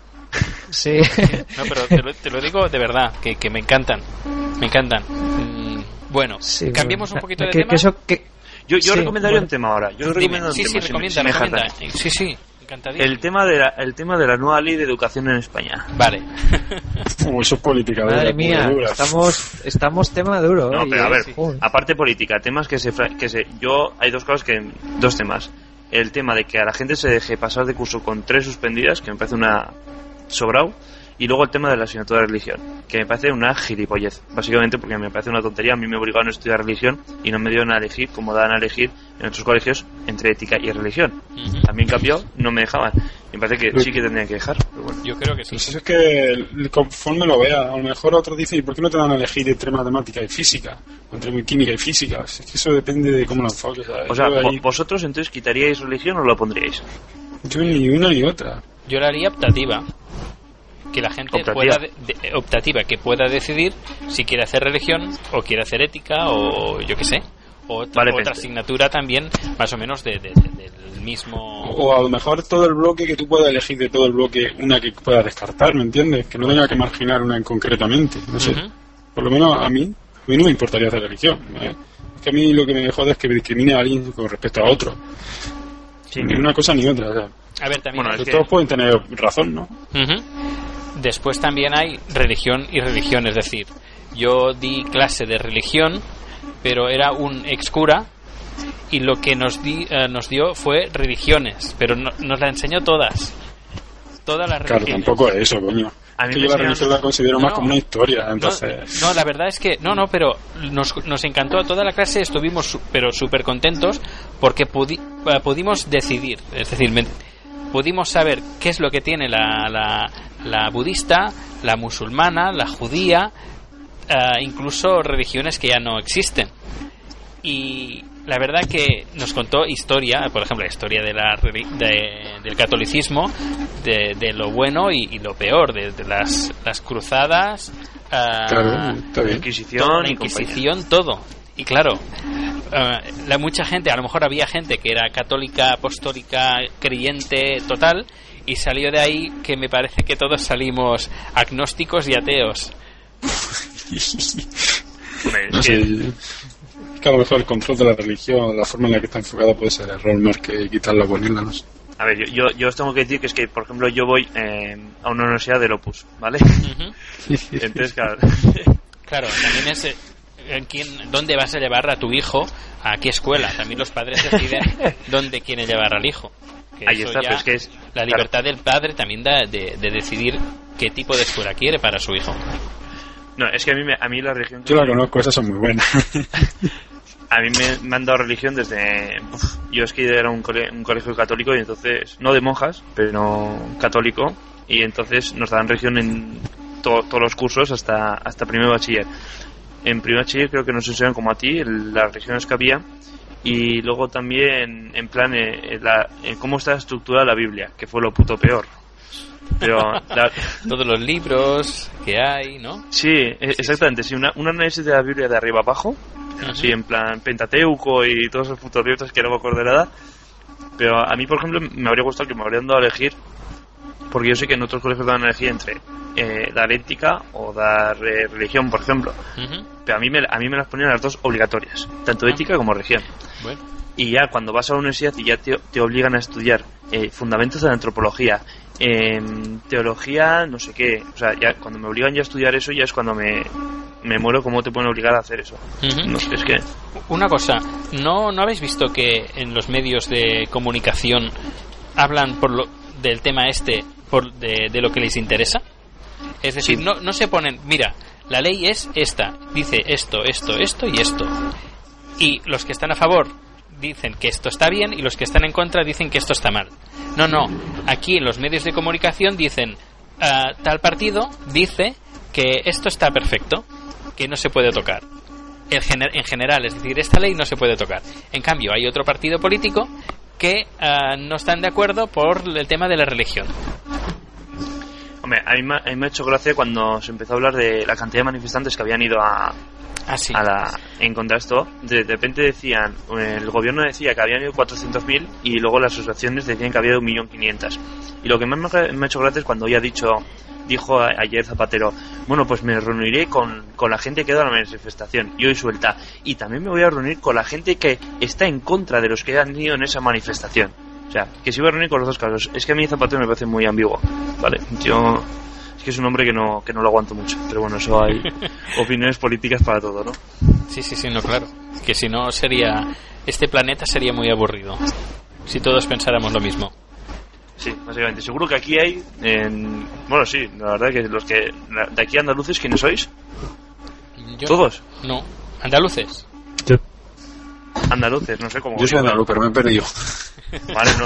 Sí. No, pero te lo, te lo digo de verdad, que, que me encantan. Me encantan. Mm, bueno, Sí, cambiemos un poquito de que- tema. que eso- que- Yo, yo Sí, recomendaría bueno. un tema ahora. Yo Dime. recomiendo un Sí, tema, sí, recomienda, me recomienda. Eh, Sí, sí, encantadísimo. El tema, de la, el tema de la nueva ley de educación en España. Vale. Uy, eso es política. Madre mía, estamos, estamos tema duro. No, hoy, pero a ¿eh? ver, Sí. aparte política, temas que se, fra- que se... Yo, hay dos cosas que... Dos temas. El tema de que a la gente se deje pasar de curso con tres suspendidas, que me parece una... sobrado. Y luego el tema de la asignatura de religión, que me parece una gilipollez. Básicamente porque me parece una tontería. A mí me obligaron a estudiar religión y no me dieron a elegir, como dan a elegir en otros colegios, entre ética y religión. También cambió, no me dejaban. Me parece que sí que tendrían que dejar. Pero bueno. Yo creo que sí. Pues es que conforme lo vea, a lo mejor otros dicen, ¿y por qué no te dan a elegir entre matemática y física? O entre química y física. Es que eso depende de cómo lo enfoques. ¿sabes? O sea, ahí- ¿vosotros entonces quitaríais religión o lo pondríais? yo ni una ni otra. Yo la haría optativa. Que la gente Optativa. pueda de- de- optativa, que pueda decidir si quiere hacer religión o quiere hacer ética o yo qué sé. O otra, Vale, otra pensé. asignatura también más o menos de, de- de- del mismo... O a lo mejor todo el bloque que tú puedas elegir de todo el bloque una que puedas descartar, ¿me entiendes? Que no tenga que marginar una en concretamente. No sé. Por lo menos a mí, a mí no me importaría hacer religión. ¿eh? Es que a mí lo que me jode es que me discrimine a alguien con respecto a otro. Sí. Ni una cosa ni otra. o sea, A ver, también Bueno, hay- es que- Todos pueden tener razón, ¿no? Ujú. Después también hay religión y religión, es decir, yo di clase de religión, pero era un ex cura y lo que nos, di, eh, nos dio fue religiones, pero no- nos la enseñó todas. Todas las Claro, religiones. tampoco es eso, coño. A mí que me yo la religión la considero más No. como una historia, No, entonces... no, la verdad es que no, no, pero nos, nos encantó toda la clase, estuvimos su- pero súper contentos porque pudi- eh, pudimos decidir, es decir, me- pudimos saber qué es lo que tiene la, la, la budista, la musulmana, la judía, eh, incluso religiones que ya no existen. Y la verdad que nos contó historia, por ejemplo, la historia de la, de- del catolicismo, de, de lo bueno y, y lo peor, de, de las, las cruzadas, Claro, está La bien. Inquisición la y. Inquisición, todo. Y claro, ah, la mucha gente, a lo mejor había gente que era católica, apostólica, creyente total, y salió de ahí que me parece que todos salimos agnósticos y ateos. No sé, es que a lo mejor el control de la religión, la forma en la que está enfocada puede ser error más que quitarla o ponerla, no sé. A ver, yo, yo, yo os tengo que decir que es que, por ejemplo, yo voy eh, a una universidad del Opus, ¿vale? Ujú. Entonces, claro, Claro, también es eh, en quién, dónde vas a llevar a tu hijo, a qué escuela. También los padres deciden dónde quieren llevar al hijo. Que ahí eso está, ya- pero es que es... La libertad del padre también da de, de decidir qué tipo de escuela quiere para su hijo. No, es que a mí, me- a mí la religión... Yo la conozco, esas son muy buenas. A mí me, me han dado religión desde... uf, yo es que era un, cole- un colegio católico y entonces... No de monjas, pero católico. Y entonces nos daban religión en to- todos los cursos hasta, hasta primer bachiller. En primer bachiller creo que nos enseñan como a ti el- las religiones que había. Y luego también en plan eh, la- en cómo está estructurada la Biblia, que fue lo puto peor. Pero la- Todos los libros que hay, ¿no? Sí, e- exactamente. Sí, una, un análisis de la Biblia de arriba abajo, así en plan Pentateuco y todos esos putos libros que no me acuerdo de nada. Pero a mí, por ejemplo, me habría gustado que me habrían dado a elegir, porque yo sé que en otros colegios dan a elegir entre eh, dar ética o dar eh, religión, por ejemplo. Pero a mí, me, a mí me las ponían las dos obligatorias, tanto Ah. ética como religión. Bueno, Y ya cuando vas a la universidad y ya te, te obligan a estudiar eh, fundamentos de la antropología, em, teología, no sé qué, o sea, ya cuando me obligan ya a estudiar eso ya es cuando me, me muero cómo te pueden obligar a hacer eso. No sé, es que Una cosa, ¿no, ¿no habéis visto que en los medios de comunicación hablan por lo, del tema este por de, de lo que les interesa? Es decir, Sí. no, no se ponen, mira, la ley es esta, dice esto, esto, esto y esto. Y los que están a favor dicen que esto está bien y los que están en contra dicen que esto está mal. No, no, aquí en los medios de comunicación dicen, "Ah, tal partido dice que esto está perfecto, que no se puede tocar en, gener- en general, es decir, esta ley no se puede tocar. En cambio, hay otro partido político que ah, no están de acuerdo por el tema de la religión. Hombre, a mí, me- a mí me ha hecho gracia cuando se empezó a hablar de la cantidad de manifestantes que habían ido a, Así. a la, en de esto. De, de repente decían, el gobierno decía que habían ido 400.000 y luego las asociaciones decían que había ido 1.500.000. Y lo que más me, me ha hecho gracia es cuando ya ha dicho, dijo a- ayer Zapatero, bueno, pues me reuniré con, con la gente que ha ido a la manifestación y hoy suelta. Y también me voy a reunir con la gente que está en contra de los que han ido en esa manifestación. O sea, que se iba a reunir con los dos casos. Es que a mí Zapatero me parece muy ambiguo. ¿Vale? Yo... Es que es un hombre que no, que no lo aguanto mucho. Pero bueno, eso hay opiniones políticas para todo, ¿no? Sí, sí, sí, no, claro. Que si no sería. Este planeta sería muy aburrido. Si todos pensáramos lo mismo. Sí, básicamente. Seguro que aquí hay. En... Bueno, sí, la verdad que los que. De aquí andaluces, ¿quiénes sois? Yo- ¿Todos? No. Andaluces. Andaluces, no sé cómo. Yo soy andaluz, pero me he perdido. Vale, no,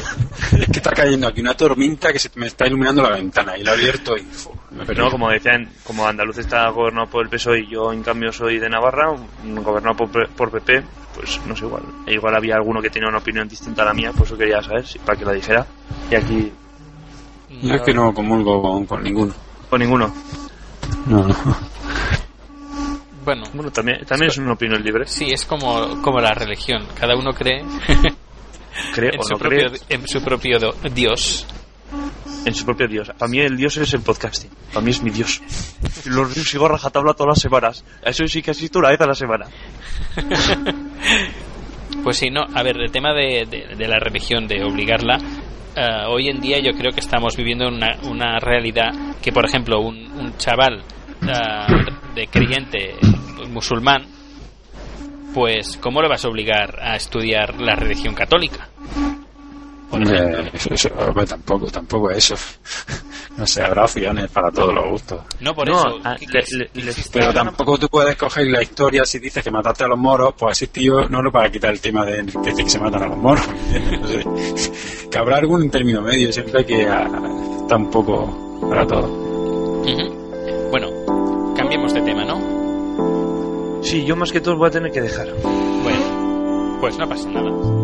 Es que está cayendo aquí una tormenta que se me está iluminando la ventana y la he abierto y pero no, como decían, como Andaluz está gobernado por el PSOE y yo en cambio soy de Navarra, gobernado por, por PP, pues no sé igual. E igual había alguno que tenía una opinión distinta a la mía, por eso quería saber, si, para que la dijera. Y aquí, Yo es que no comulgo con, con ninguno. con ninguno. No, no. Bueno, Bueno, también, también es una opinión libre, sí, es como, como la religión. Cada uno cree cree en, o su no propio, cree, en su propio do- Dios. en su propio Dios. Para mí el Dios es el podcasting, para mí es mi Dios. Y Lo sigo a rajatabla todas las semanas. A eso sí que asisto una vez a la semana. Pues sí, no, a ver, el tema de, de- de la religión, de obligarla, eh, hoy en día yo creo que estamos viviendo una, una realidad que, por ejemplo, un, un chaval eh, de creyente musulmán, pues, ¿cómo le vas a obligar a estudiar la religión católica? Hombre, eso- eso- hombre, tampoco, tampoco eso. No sé, habrá opciones para todos los gustos. No, por No, eso. ah, le- le- le- Pero tampoco tú puedes coger la historia si dices que mataste a los moros, pues así tío, no lo para quitar el tema de, que se matan a los moros. No sé. Que habrá algún término medio, siempre hay que ah, estar un poco para todo. Sí, yo más que todo voy a tener que dejar. Bueno, pues no pasa nada.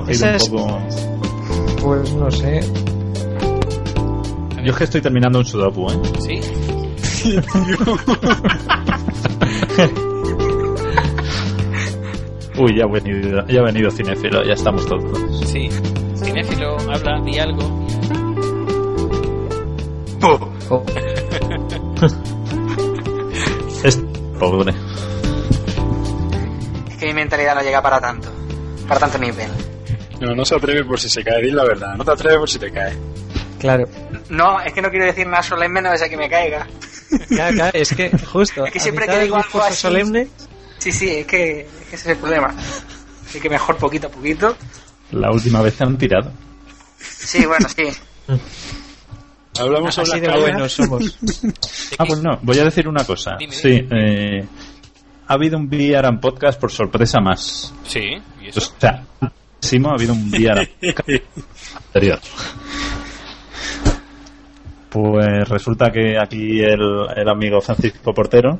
Cogido Esa un es- poco. pues no sé. Yo es que estoy terminando un sudoku, ¿eh? ¿Sí? Uy, ya ha venido, ya ha venido Cinefilo, ya estamos todos. Sí. Cinéfilo, habla, di algo. Oh, Es pobre. Es que mi mentalidad no llega para tanto. Para tanto nivel. No, no se atreve por si se cae, di la verdad. No te atreves por si te cae. claro. No, es que no quiero decir nada solemne, no sea que me caiga. Claro, claro, es que justo. Es que a siempre que digo algo así- solemne, Sí, sí, es que, es que ese es el problema. Así que mejor poquito a poquito. La última vez te han tirado. Sí, bueno, sí. Hablamos sobre así de buenos somos. Ah, pues no, voy a decir una cosa. Dime, Sí, eh, ha habido un Viaran Podcast por sorpresa más. Sí, ¿y O sea, ha habido un Viaran anterior. Pues resulta que aquí el, el amigo Francisco Portero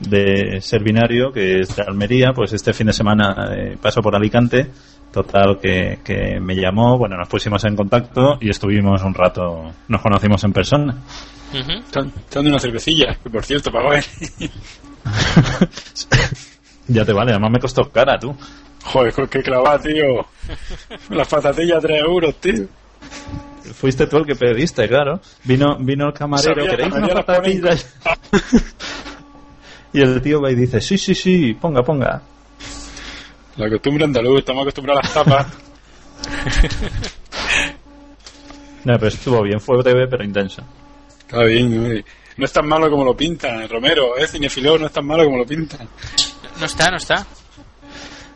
de Servinario, que es de Almería, pues este fin de semana eh, pasó por Alicante. Total, que, que me llamó, bueno, nos pusimos en contacto y estuvimos un rato, nos conocimos en persona. Están dando una cervecilla, que por cierto, pagó él. ya te vale, además me costó cara, tú. Joder, con qué clavada, tío. Las patatillas 3 euros, tío. Fuiste tú el que pediste, claro. Vino, vino el camarero, Sabía, ¿queréis la unas patatillas? y el tío va y dice, sí, sí, sí, ponga, ponga. La costumbre andaluz, estamos acostumbrados a las tapas. No, pero estuvo bien, fue breve pero intenso. Está bien, no es tan malo como lo pintan, Romero, es cinefilo, no es tan malo como lo pintan. No está, no está.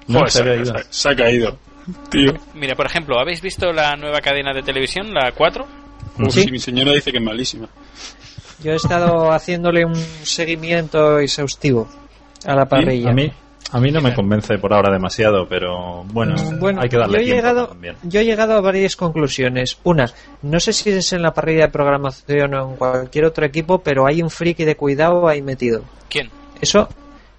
No, Joder, se se, había ha- ido. se ha- se ha caído. Tío, Mira, por ejemplo, ¿habéis visto la nueva cadena de televisión, la 4? Uf, Sí. si mi señora dice que es malísima. Yo he estado haciéndole un seguimiento exhaustivo a la parrilla. A mí, a mí no me convence por ahora demasiado, pero bueno, Mm, Bueno, hay que darle yo he tiempo llegado, también. yo he llegado a varias conclusiones. Una, no sé si es en la parrilla de programación o en cualquier otro equipo, pero hay un friki de cuidado ahí metido. ¿Quién? Eso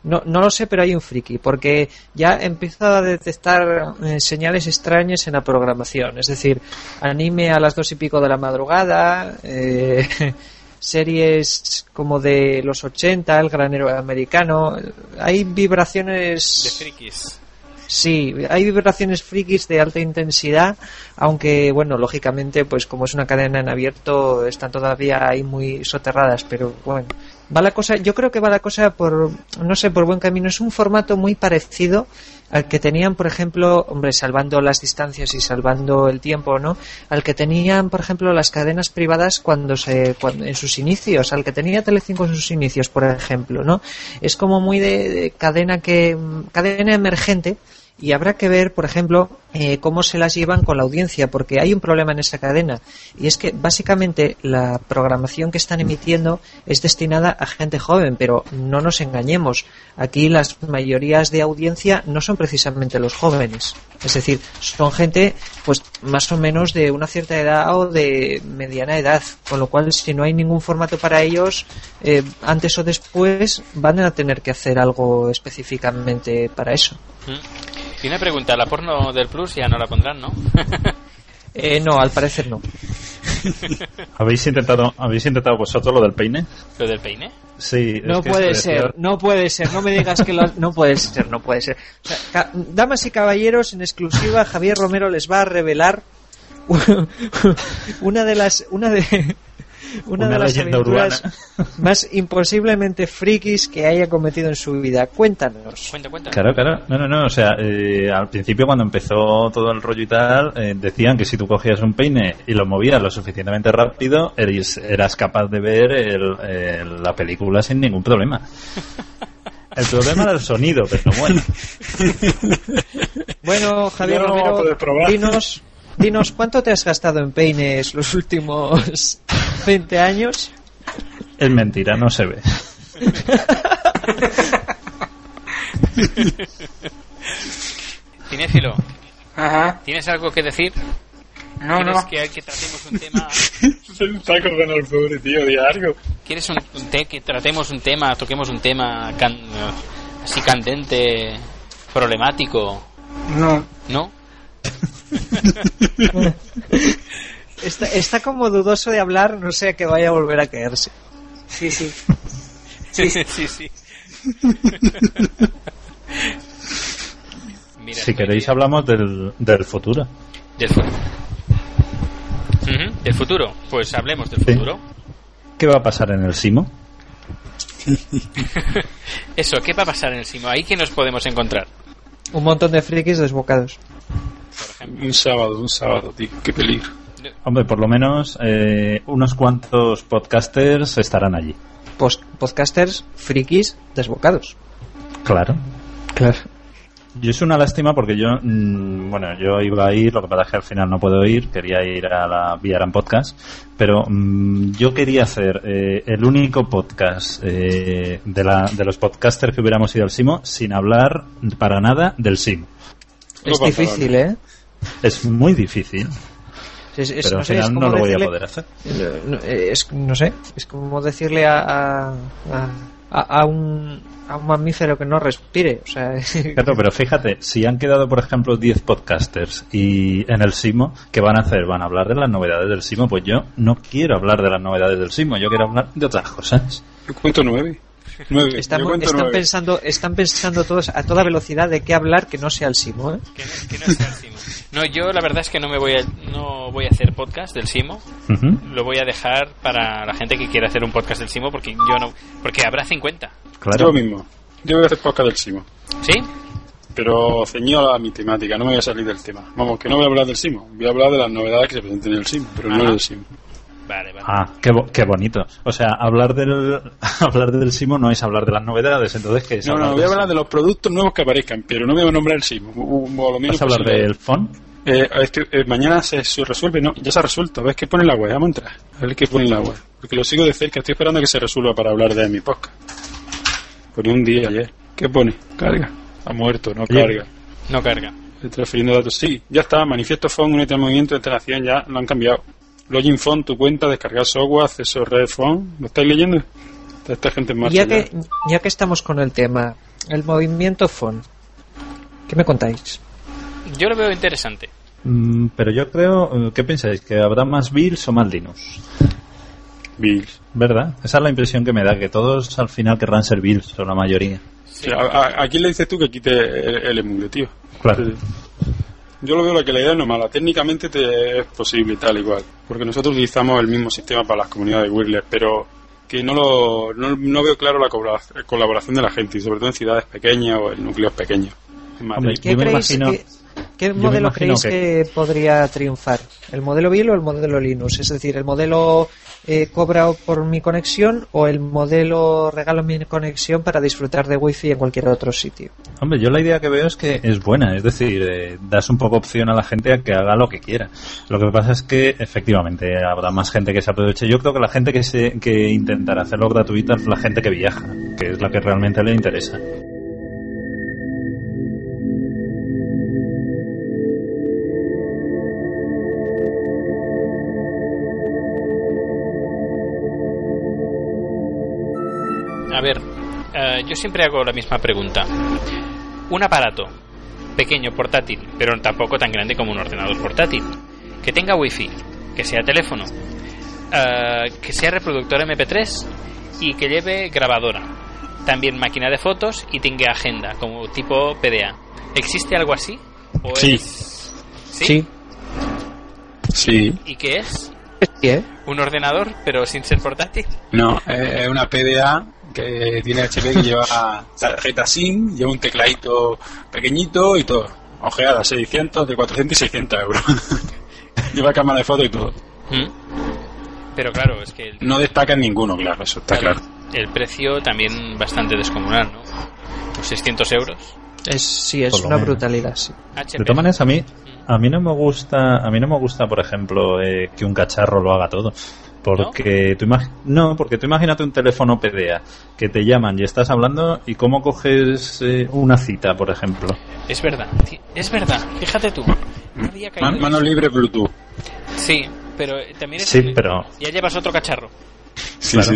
no, no lo sé, pero hay un friki, porque ya empieza a detectar eh, señales extrañas en la programación. Es decir, anime a las dos y pico de la madrugada, eh, series como de los 80, El Granero Americano. Hay De vibraciones frikis. Sí, hay vibraciones frikis de alta intensidad, aunque bueno, lógicamente, pues como es una cadena en abierto, están todavía ahí muy soterradas, pero bueno, va la cosa, yo creo que va la cosa por, no sé, por buen camino. Es un formato muy parecido al que tenían, por ejemplo, hombre, salvando las distancias y salvando el tiempo, ¿no? Al que tenían, por ejemplo, las cadenas privadas cuando se, cuando, en sus inicios, al que tenía Telecinco en sus inicios, por ejemplo, ¿no? Es como muy de, de cadena que, cadena emergente y habrá que ver, por ejemplo, eh, cómo se las llevan con la audiencia, porque hay un problema en esa cadena y es que básicamente la programación que están emitiendo es destinada a gente joven, pero no nos engañemos, aquí las mayorías de audiencia no son precisamente los jóvenes, es decir, son gente pues más o menos de una cierta edad o de mediana edad, con lo cual si no hay ningún formato para ellos, eh, antes o después van a tener que hacer algo específicamente para eso. Y una pregunta, la porno del Plus ya no la pondrán, ¿no? Eh, no, al parecer no. ¿Habéis intentado, ¿Habéis intentado vosotros lo del peine? ¿Lo del peine? Sí. No es que puede decía- ser, no puede ser, no me digas que lo, no puede ser, no puede ser. O sea, damas y caballeros, en exclusiva, Javier Romero les va a revelar una de las, una de, una, Una de las aventuras urbana. más imposiblemente frikis que haya cometido en su vida. Cuéntanos. Cuenta, cuenta. Claro, claro. No, no, no. O sea, eh, al principio cuando empezó todo el rollo y tal, eh, decían que si tú cogías un peine y lo movías lo suficientemente rápido, eres, eras capaz de ver el- el- la película sin ningún problema. El problema era el sonido, pero bueno. Bueno, Javier a Romero, poder probar. dinos, dinos, ¿cuánto te has gastado en peines los últimos 20 años? Es mentira, no se ve. Cinéfilo, Ajá. ¿tienes algo que decir? No, ¿Quieres no. Que, que tratemos un tema? Se está acordando el pobre tío de algo. ¿Quieres un, un te- que tratemos un tema, toquemos un tema can- así candente, problemático? No. ¿No? Está, está como dudoso de hablar, no sé a que vaya a volver a caerse. Sí, sí. Sí, sí, sí. Mira, Si queréis bien. hablamos del, del futuro. Del futuro. Ujú, ¿Del futuro? Pues hablemos del Sí. futuro. ¿Qué va a pasar en el Simo? Eso, ¿qué va a pasar en el Simo? ¿Ahí que nos podemos encontrar? Un montón de frikis desbocados. Por ejemplo. Un sábado, un sábado, tío. Qué peligro. Hombre, por lo menos eh, unos cuantos podcasters estarán allí. Post- podcasters frikis desbocados. Claro. Claro. Yo es una lástima porque yo, mm, bueno, yo iba a ir, lo que pasa es que al final no puedo ir, quería ir a la Viaran Podcast, pero mm, yo quería hacer eh, el único podcast eh, de, la, de los podcasters que hubiéramos ido al Simo sin hablar para nada del Simo. Es difícil, ¿eh? Es muy difícil, Es, es- pero no al sé, es final no como lo voy a decirle- poder hacer. No, es, no sé, es como decirle a, a, a- a un, a un mamífero que no respire. O sea, Claro, pero fíjate, si han quedado, por ejemplo, 10 podcasters y en el Simo, ¿qué van a hacer? ¿Van a hablar de las novedades del Simo? Pues yo no quiero hablar de las novedades del Simo, yo quiero hablar de otras cosas. Yo cuento nueve. Nueve. están, nueve. pensando, están pensando todos a toda velocidad de qué hablar que no sea el Simo. ¿eh? Que no, que no sea el Simo. No, yo la verdad es que no me voy a, no voy a hacer podcast del Simo. Lo voy a dejar para la gente que quiera hacer un podcast del Simo porque yo no, porque habrá 50. Claro. Yo mismo. Yo voy a hacer podcast del Simo. ¿Sí? Pero ceñido a mi temática, no me voy a salir del tema. Vamos, que no voy a hablar del Simo. Voy a hablar de las novedades que se presenten en el Simo, pero Ajá. no del Simo. Vale, vale. Ah, qué, bo- qué bonito. O sea, hablar del hablar del Simo no es hablar de las novedades, entonces ¿qué es No, no, voy a hablar de los productos nuevos que aparezcan, pero no voy a nombrar el Simo. O, o lo menos ¿Vas a hablar posible. del phone? Eh, eh, mañana se, se resuelve, no, ya se ha resuelto. A ver qué pone en la web, vamos a entrar. A ver qué pone en la web. Porque lo sigo de cerca, estoy esperando a que se resuelva para hablar de mi podcast. Ponía un día ayer. ¿Qué pone? Carga. Ha muerto, no carga. No carga. Estoy transfiriendo datos. Sí, ya está. Manifiesto unite al movimiento de instalación, ya lo han cambiado. Login Phone, tu cuenta, descargar software, acceso a Red Phone. ¿Lo estáis leyendo? Está esta gente en marcha. Ya que, ya que estamos con el tema, el movimiento FON, ¿qué me contáis? Yo lo veo interesante. Mm, pero yo creo, eh, ¿qué pensáis? ¿Que habrá más Bills o más Linux? Bills. ¿Verdad? Esa es la impresión que me da, que todos al final querrán ser Bills, o la mayoría. Sí, a, a- ¿a quién le dices tú que quite el, el emule, tío? Claro. Yo lo veo la que la idea no es mala. Técnicamente te es posible y tal igual. Porque nosotros utilizamos el mismo sistema para las comunidades wireless, pero que no lo no, no veo claro la colabora- colaboración de la gente, y sobre todo en ciudades pequeñas o en núcleos pequeños. En Madrid. Hombre, ¿Qué Yo me creéis imagino- que- ¿Qué modelo creéis que... podría triunfar? ¿El modelo Bill o el modelo Linux? Es decir, ¿el modelo eh, cobra por mi conexión o el modelo regalo mi conexión para disfrutar de wifi en cualquier otro sitio? Hombre, yo la idea que veo es que es buena, es decir, eh, das un poco opción a la gente a que haga lo que quiera. Lo que pasa es que efectivamente habrá más gente que se aproveche. Yo creo que la gente que se que intentará hacerlo gratuita es la gente que viaja, que es la que realmente le interesa. Ver, eh, yo siempre hago la misma pregunta. Un aparato pequeño, portátil, pero tampoco tan grande como un ordenador portátil, que tenga wifi, que sea teléfono, eh, que sea reproductor MP3 y que lleve grabadora, también máquina de fotos y tenga agenda, como tipo PDA. ¿Existe algo así? ¿O Sí. es- ¿Sí? Sí, Sí. ¿Y qué es? sí, ¿eh? ¿Un ordenador, pero sin ser portátil? No, eh, es una PDA que tiene HP que lleva tarjeta SIM, lleva un tecladito pequeñito y todo. Ojeada, 600, de 400 y 600 euros. lleva cámara de foto y todo. ¿Mm? Pero claro, es que el, No destaca en ninguno, claro, eso está claro. el precio también bastante descomunal, ¿no? Los 600 euros. Es, sí, es una menos. brutalidad, sí. HP. De todas maneras, a mí, a mí no me gusta, a mí no me gusta, por ejemplo, eh, que un cacharro lo haga todo. Porque tú imag- no, porque tú imagínate un teléfono PDA que te llaman y estás hablando y cómo coges eh, una cita, por ejemplo. Es verdad, sí, es verdad. Fíjate tú. No Man- mano libre Bluetooth. Sí, pero eh, también es Sí, el- pero Ya llevas otro cacharro. Sí, Claro.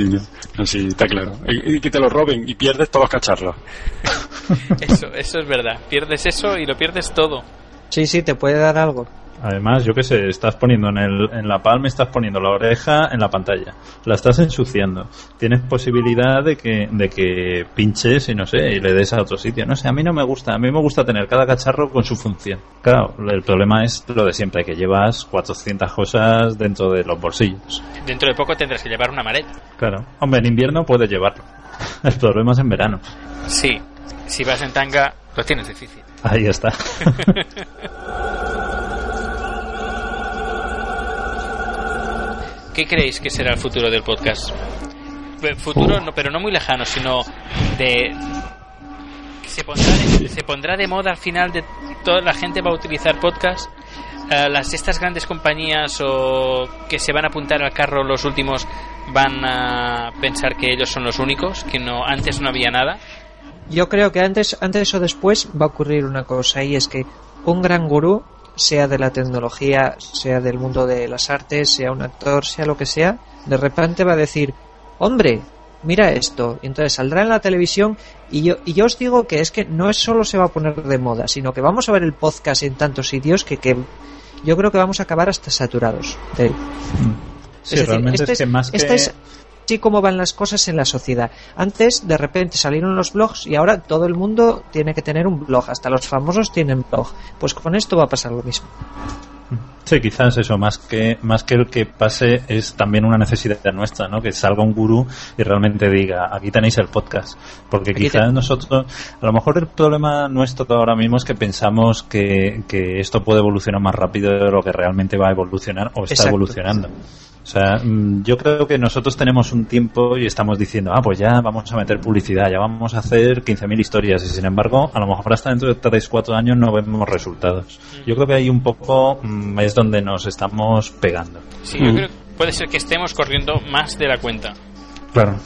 sí, no, está claro. Y, y que te lo roben y pierdes todos los cacharros. Eso, eso es verdad. Pierdes eso y lo pierdes todo. Sí, sí, te puede dar algo. Además, yo qué sé, estás poniendo en, el, en la palma, estás poniendo la oreja en la pantalla. La estás ensuciando. Tienes posibilidad de que, de que pinches y no sé, y le des a otro sitio. No sé, a mí no me gusta. A mí me gusta tener cada cacharro con su función. Claro, el problema es lo de siempre, que llevas 400 cosas dentro de los bolsillos. Dentro de poco tendrás que llevar una maleta. Claro. Hombre, en invierno puedes llevarlo. El problema es en verano. Sí. Si vas en tanga, lo tienes difícil. Ahí está. ¿Qué creéis que será el futuro del podcast? Eh, Futuro, no, pero no muy lejano, sino de... Se pondrá, de, se pondrá de moda al final de toda la gente va a utilizar podcast. Eh, las estas grandes compañías o que se van a apuntar al carro los últimos van a pensar que ellos son los únicos, que no antes no había nada. Yo creo que antes, antes o después va a ocurrir una cosa y es que un gran gurú, sea de la tecnología, sea del mundo de las artes, sea un actor, sea lo que sea, de repente va a decir, hombre, mira esto. Y entonces saldrá en la televisión y yo, y yo os digo que es que no es solo se va a poner de moda, sino que vamos a ver el podcast en tantos sitios que, que yo creo que vamos a acabar hasta saturados de él. Sí, Es decir, realmente este es que más que... esta es así como van las cosas en la sociedad. Antes, de repente, salieron los blogs y ahora todo el mundo tiene que tener un blog. Hasta los famosos tienen blog. Pues con esto va a pasar lo mismo. Sí, quizás eso, más que, más que el que pase es también una necesidad nuestra, ¿no? Que salga un gurú y realmente diga, aquí tenéis el podcast. Porque Aquí quizás te- nosotros, a lo mejor el problema nuestro ahora mismo es que pensamos que, que esto puede evolucionar más rápido de lo que realmente va a evolucionar o está Exacto. evolucionando. O sea, mm, yo creo que nosotros tenemos un tiempo y estamos diciendo, ah, pues ya vamos a meter publicidad, ya vamos a hacer 15.000 historias y sin embargo, a lo mejor hasta dentro de 3, 4 años no vemos resultados. Yo creo que ahí un poco mm, es donde nos estamos pegando. Sí, yo creo que puede ser que estemos corriendo más de la cuenta. Claro.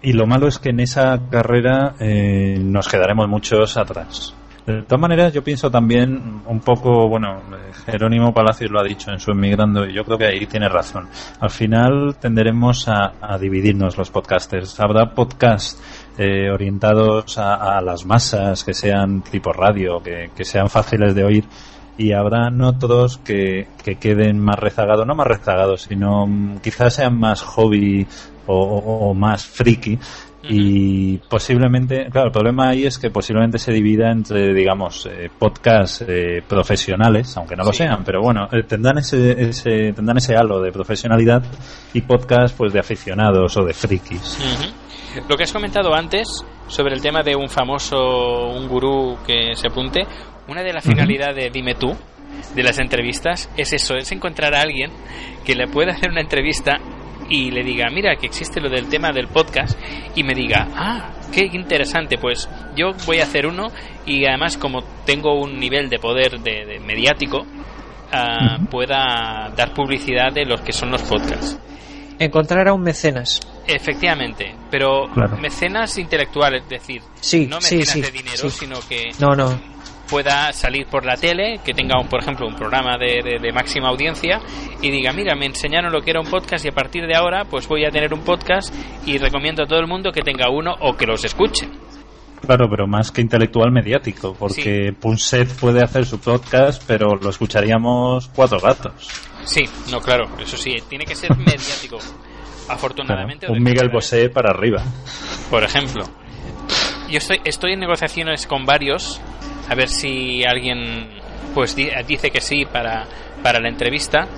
Y lo malo es que en esa carrera eh, nos quedaremos muchos atrás. De todas maneras, yo pienso también un poco, bueno, Jerónimo Palacios lo ha dicho en su Emigrando y yo creo que ahí tiene razón. Al final tenderemos a, dividirnos los podcasters. Habrá podcasts eh, orientados a, las masas, que sean tipo radio, que, sean fáciles de oír y habrán otros que, que queden más rezagados, no más rezagados, sino mm, quizás sean más hobby o más friki y posiblemente, claro, el problema ahí es que posiblemente se divida entre, digamos, eh, podcasts eh, profesionales, aunque no lo sean, pero bueno, eh, tendrán ese, ese, tendrán ese halo de profesionalidad y podcasts pues de aficionados o de frikis. Ujú. Lo que has comentado antes sobre el tema de un famoso, un gurú que se apunte, una de las finalidades de Dime tú, de las entrevistas, es eso, es encontrar a alguien que le pueda hacer una entrevista y le diga, mira, que existe lo del tema del podcast, y me diga, ah, qué interesante, pues yo voy a hacer uno y además como tengo un nivel de poder de, de mediático, ah, pueda dar publicidad de los que son los podcasts. Encontrar a un mecenas. Efectivamente, pero Claro. mecenas intelectuales, es decir, Sí, no sí, mecenas sí, de dinero, sí. sino que No, no. Pueda salir por la tele, que tenga, un, por ejemplo, un programa de, de- de máxima audiencia y diga, mira, me enseñaron lo que era un podcast y a partir de ahora pues voy a tener un podcast y recomiendo a todo el mundo que tenga uno o que los escuche. Claro, pero más que intelectual mediático, porque Punset puede hacer su podcast, pero lo escucharíamos cuatro gatos. Sí, no, claro, eso sí, tiene que ser mediático. Afortunadamente. un Miguel. Bosé para arriba. por ejemplo. Yo estoy, estoy en negociaciones con varios, a ver si alguien pues di- dice que sí para, para la entrevista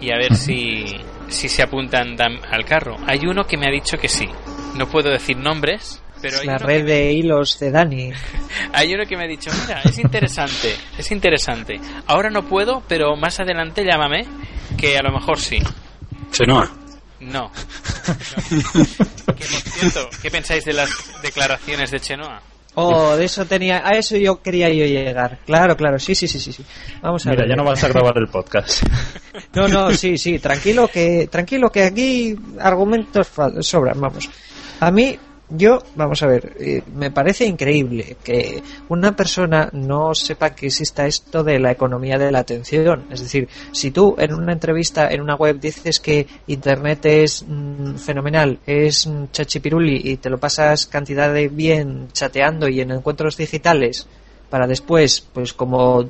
y a ver si, si se apuntan al carro. Hay uno que me ha dicho que sí. No puedo decir nombres, pero hay la uno, red de hilos de Dani. hay uno que me ha dicho, mira, es interesante, es interesante. Ahora no puedo, pero más adelante llámame, que a lo mejor sí. Chenoa. No. No. Que, por cierto, ¿qué pensáis de las declaraciones de Chenoa? Oh, de eso tenía, a eso yo quería yo llegar. Claro, claro, sí, sí, sí, sí, sí. Vamos a Mira, ver. ya no vas a grabar el podcast. No, no, sí, sí, tranquilo que, tranquilo que aquí argumentos sobran, vamos. A mí, yo, vamos a ver, eh, me parece increíble que una persona no sepa que exista esto de la economía de la atención. Es decir, si tú en una entrevista en una web dices que Internet es mm, fenomenal, es mm, chachipiruli y te lo pasas cantidad de bien chateando y en encuentros digitales para después, pues como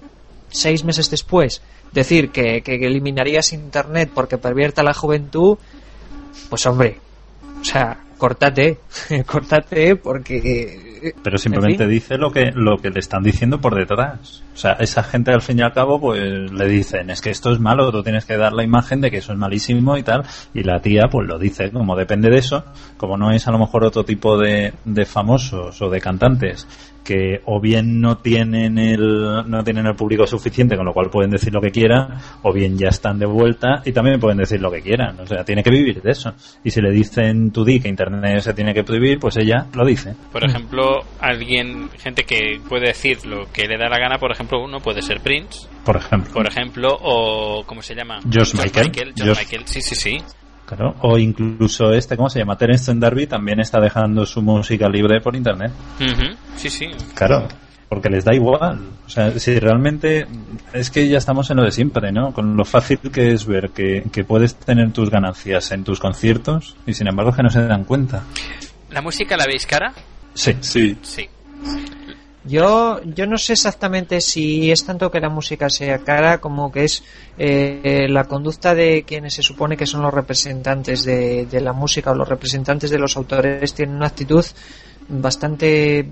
seis meses después, decir que, que eliminarías Internet porque pervierta la juventud, pues hombre, o sea, cortate, cortate porque... Pero simplemente en fin. dice lo que, lo que le están diciendo por detrás. O sea, esa gente al fin y al cabo, pues le dicen, es que esto es malo, tú tienes que dar la imagen de que eso es malísimo y tal. Y la tía, pues lo dice, como depende de eso, como no es a lo mejor otro tipo de, de famosos o de cantantes que o bien no tienen el no tienen el público suficiente con lo cual pueden decir lo que quieran o bien ya están de vuelta y también pueden decir lo que quieran o sea tiene que vivir de eso y si le dicen tú di que internet se tiene que prohibir pues ella lo dice Por ejemplo, alguien, gente que puede decir lo que le da la gana, por ejemplo, uno puede ser Prince, por ejemplo por ejemplo, o ¿cómo se llama? George Michael. George- Michael, sí, sí, sí. Claro, o incluso este, ¿cómo se llama? Terence Darby también está dejando su música libre por internet. Ujú, Sí, sí. Claro, porque les da igual. O sea, si realmente es que ya estamos en lo de siempre, ¿no? Con lo fácil que es ver que, que puedes tener tus ganancias en tus conciertos y sin embargo que no se dan cuenta. ¿La música la veis cara? Sí, Sí. Sí. Yo, yo no sé exactamente si es tanto que la música sea cara como que es eh, la conducta de quienes se supone que son los representantes de, de la música o los representantes de los autores tienen una actitud bastante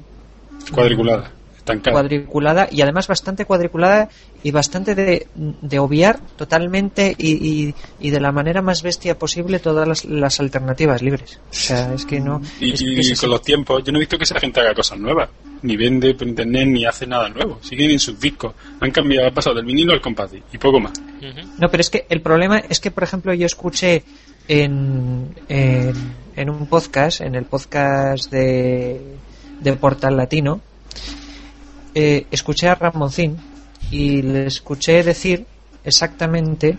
Cuadriculada. Estancada. cuadriculada y además bastante cuadriculada y bastante de, de obviar totalmente y, y, y de la manera más bestia posible todas las, las alternativas libres. O sea, es que no. Y, es y que es así. con los tiempos, yo no he visto que esa gente haga cosas nuevas. Ni vende por internet, ni hace nada nuevo. Siguen en sus discos. Han cambiado, han pasado del vinilo al compás y poco más. No, pero es que el problema es que, por ejemplo, yo escuché en, en, en un podcast, en el podcast de, de Portal Latino, eh, escuché a Ramoncín y le escuché decir exactamente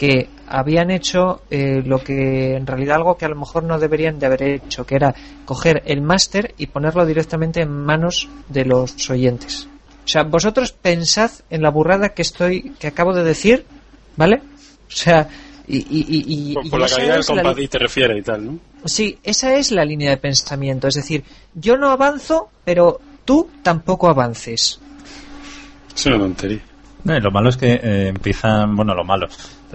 que habían hecho eh, lo que en realidad algo que a lo mejor no deberían de haber hecho, que era coger el máster y ponerlo directamente en manos de los oyentes. O sea, vosotros pensad en la burrada que estoy, que acabo de decir, ¿vale? O sea, y, y, y- Por, y por la calidad del compás te refieres y tal, ¿no? Sí, esa es la línea de pensamiento. Es decir, yo no avanzo, pero tú tampoco avances. Es una tontería. No, y lo malo es que eh, empiezan, bueno, lo malo,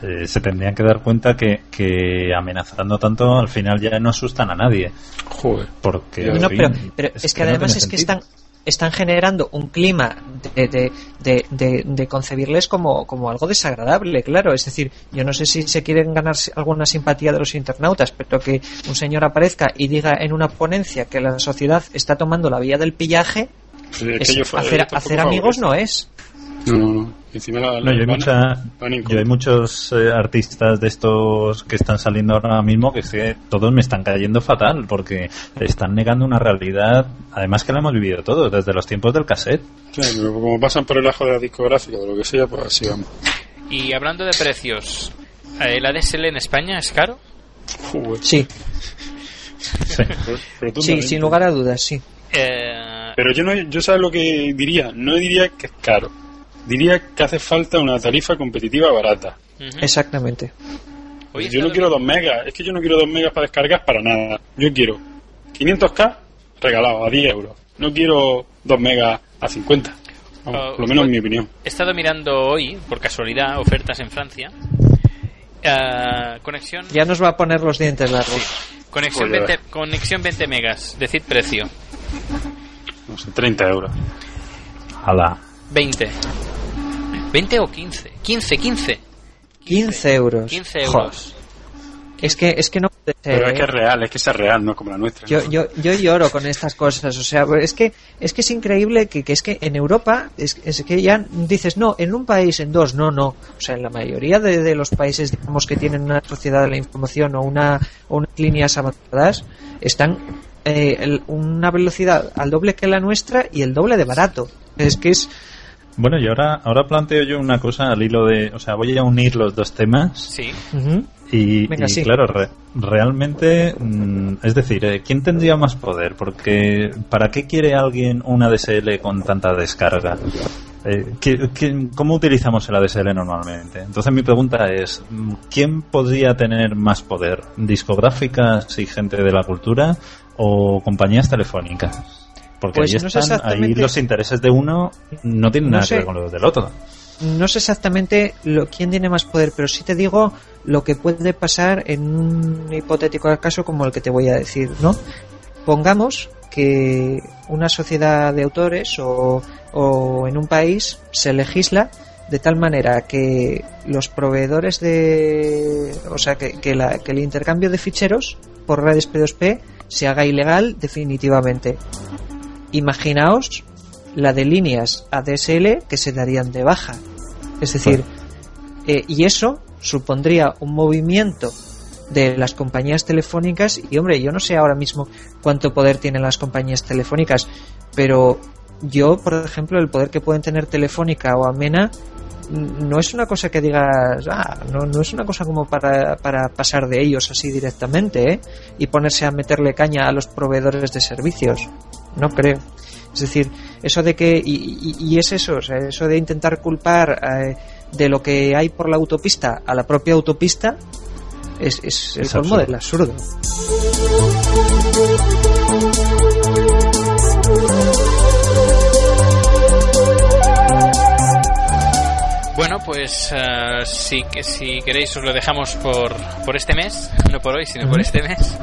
eh, se tendrían que dar cuenta que, que amenazando tanto al final ya no asustan a nadie. Joder. Porque. No, pero, pero es, que además es que sentido. están están generando un clima de, de, de, de- de concebirles como, como algo desagradable, claro. Es decir, yo no sé si se quieren ganar alguna simpatía de los internautas, pero que un señor aparezca y diga en una ponencia que la sociedad está tomando la vía del pillaje, Pues es es- que yo fa- hacer, hacer amigos no es. No, no, no. Encima la, No, yo hay, mucha, yo hay muchos eh, artistas de estos que están saliendo ahora mismo que todos me están cayendo fatal porque están negando una realidad, además que la hemos vivido todos, desde los tiempos del cassette. Sí, pero como pasan por el ajo de la discográfica o lo que sea, pues así vamos. Y hablando de precios, eh, ¿el ADSL en España es caro? Joder. Sí, Sí. Sin lugar a dudas, sí. Eh, Pero yo no, yo sabes lo que diría, no diría que es caro, diría que hace falta una tarifa competitiva barata. ujú. Exactamente. Hoy he yo no quiero 2 megas, es que yo no quiero 2 megas para descargar para nada. Yo quiero 500k regalado a 10 euros. No quiero 2 megas a 50. Vamos, Ah, por lo menos en mi opinión. He estado mirando hoy, por casualidad, ofertas en Francia. Eh, conexión Ya nos va a poner los dientes largos. conexión, Joder. 20, conexión 20 megas. Decid precio. No sé, 30 euros. Ala. 20. 20 o 15. 15, 15. 15 euros. 15 Joder. euros. Es que, es que no puede ser. Pero es ¿eh? que es real, es que sea real, no es como la nuestra. Yo, yo, yo lloro con estas cosas, o sea, es que es que es increíble que, que es que en Europa es, es que ya dices no, en un país, en dos, no, no, o sea, en la mayoría de, de los países, digamos que tienen una sociedad de la información o una o unas líneas avanzadas, están eh, el- una velocidad al doble que la nuestra y el doble de barato. Es que es Bueno, y ahora, ahora planteo yo una cosa al hilo de. O sea, voy a unir los dos temas. Sí. Y, Venga, y sí. claro, re- realmente, mm, es decir, eh, ¿quién tendría más poder? Porque ¿para qué quiere alguien un ADSL con tanta descarga? Eh, ¿qué- qué- cómo utilizamos el ADSL normalmente? Entonces mi pregunta es, mm, ¿quién podría tener más poder? ¿Discográficas y gente de la cultura o compañías telefónicas? Porque Pues ahí no sé están, ahí exactamente- los intereses de uno no tienen No nada sé. que ver con los del otro. no sé exactamente lo, quién tiene más poder, pero sí te digo lo que puede pasar en un hipotético caso como el que te voy a decir, ¿no? Pongamos que una sociedad de autores o, o en un país se legisla de tal manera que los proveedores de. O sea, que, que, la- que el intercambio de ficheros por redes P2P se haga ilegal definitivamente. Imaginaos la de líneas ADSL que se darían de baja. Es decir, eh, y eso supondría un movimiento de las compañías telefónicas y hombre, yo no sé ahora mismo cuánto poder tienen las compañías telefónicas, pero yo, por ejemplo, el poder que pueden tener Telefónica o Amena no es una cosa que digas, ah, no, no es una cosa como para, para pasar de ellos así directamente, ¿eh? Y ponerse a meterle caña a los proveedores de servicios. No creo. Es decir, eso de que, y, y- y es eso, o sea, eso de intentar culpar eh, de lo que hay por la autopista a la propia autopista, es, es el Es colmo absurdo. del absurdo. Bueno, pues eh, si, que- si queréis os lo dejamos por, por este mes, no por hoy, sino por este mes.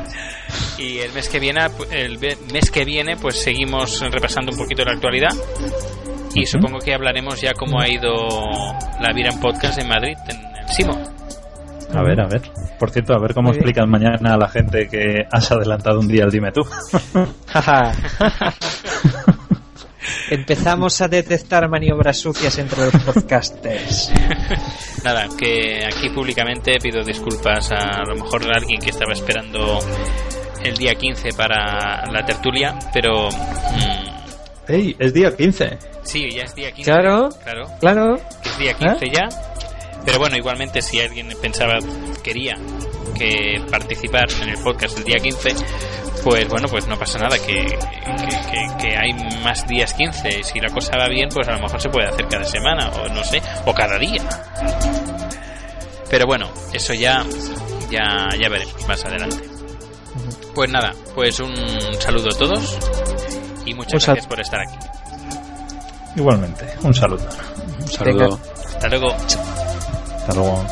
Y el mes que viene, el mes que viene, pues seguimos repasando un poquito la actualidad. Y supongo que hablaremos ya cómo ha ido la Viran Podcast en Madrid, en el Simo. A ver, a ver. Por cierto, a ver cómo explicas mañana a la gente que has adelantado un día el dime tú. Empezamos a detectar maniobras sucias entre los podcasters. Nada, que aquí públicamente pido disculpas a, a lo mejor a alguien que estaba esperando el día 15 para la tertulia, pero mm, ¡Ey! Es día 15. sí, ya es día 15. Claro. claro. Claro. que es día 15 ya. Pero bueno, igualmente si alguien pensaba, quería que participar en el podcast el día 15, pues bueno, pues no pasa nada, que, que, que- que hay más días 15. Y si la cosa va bien, pues a lo mejor se puede hacer cada semana, o no sé, o cada día. Pero bueno, eso ya, ya, ya veremos más adelante. Pues nada, pues un saludo a todos y muchas gracias por estar aquí. Igualmente, un saludo. Un saludo. Venga. Hasta luego. Hasta luego.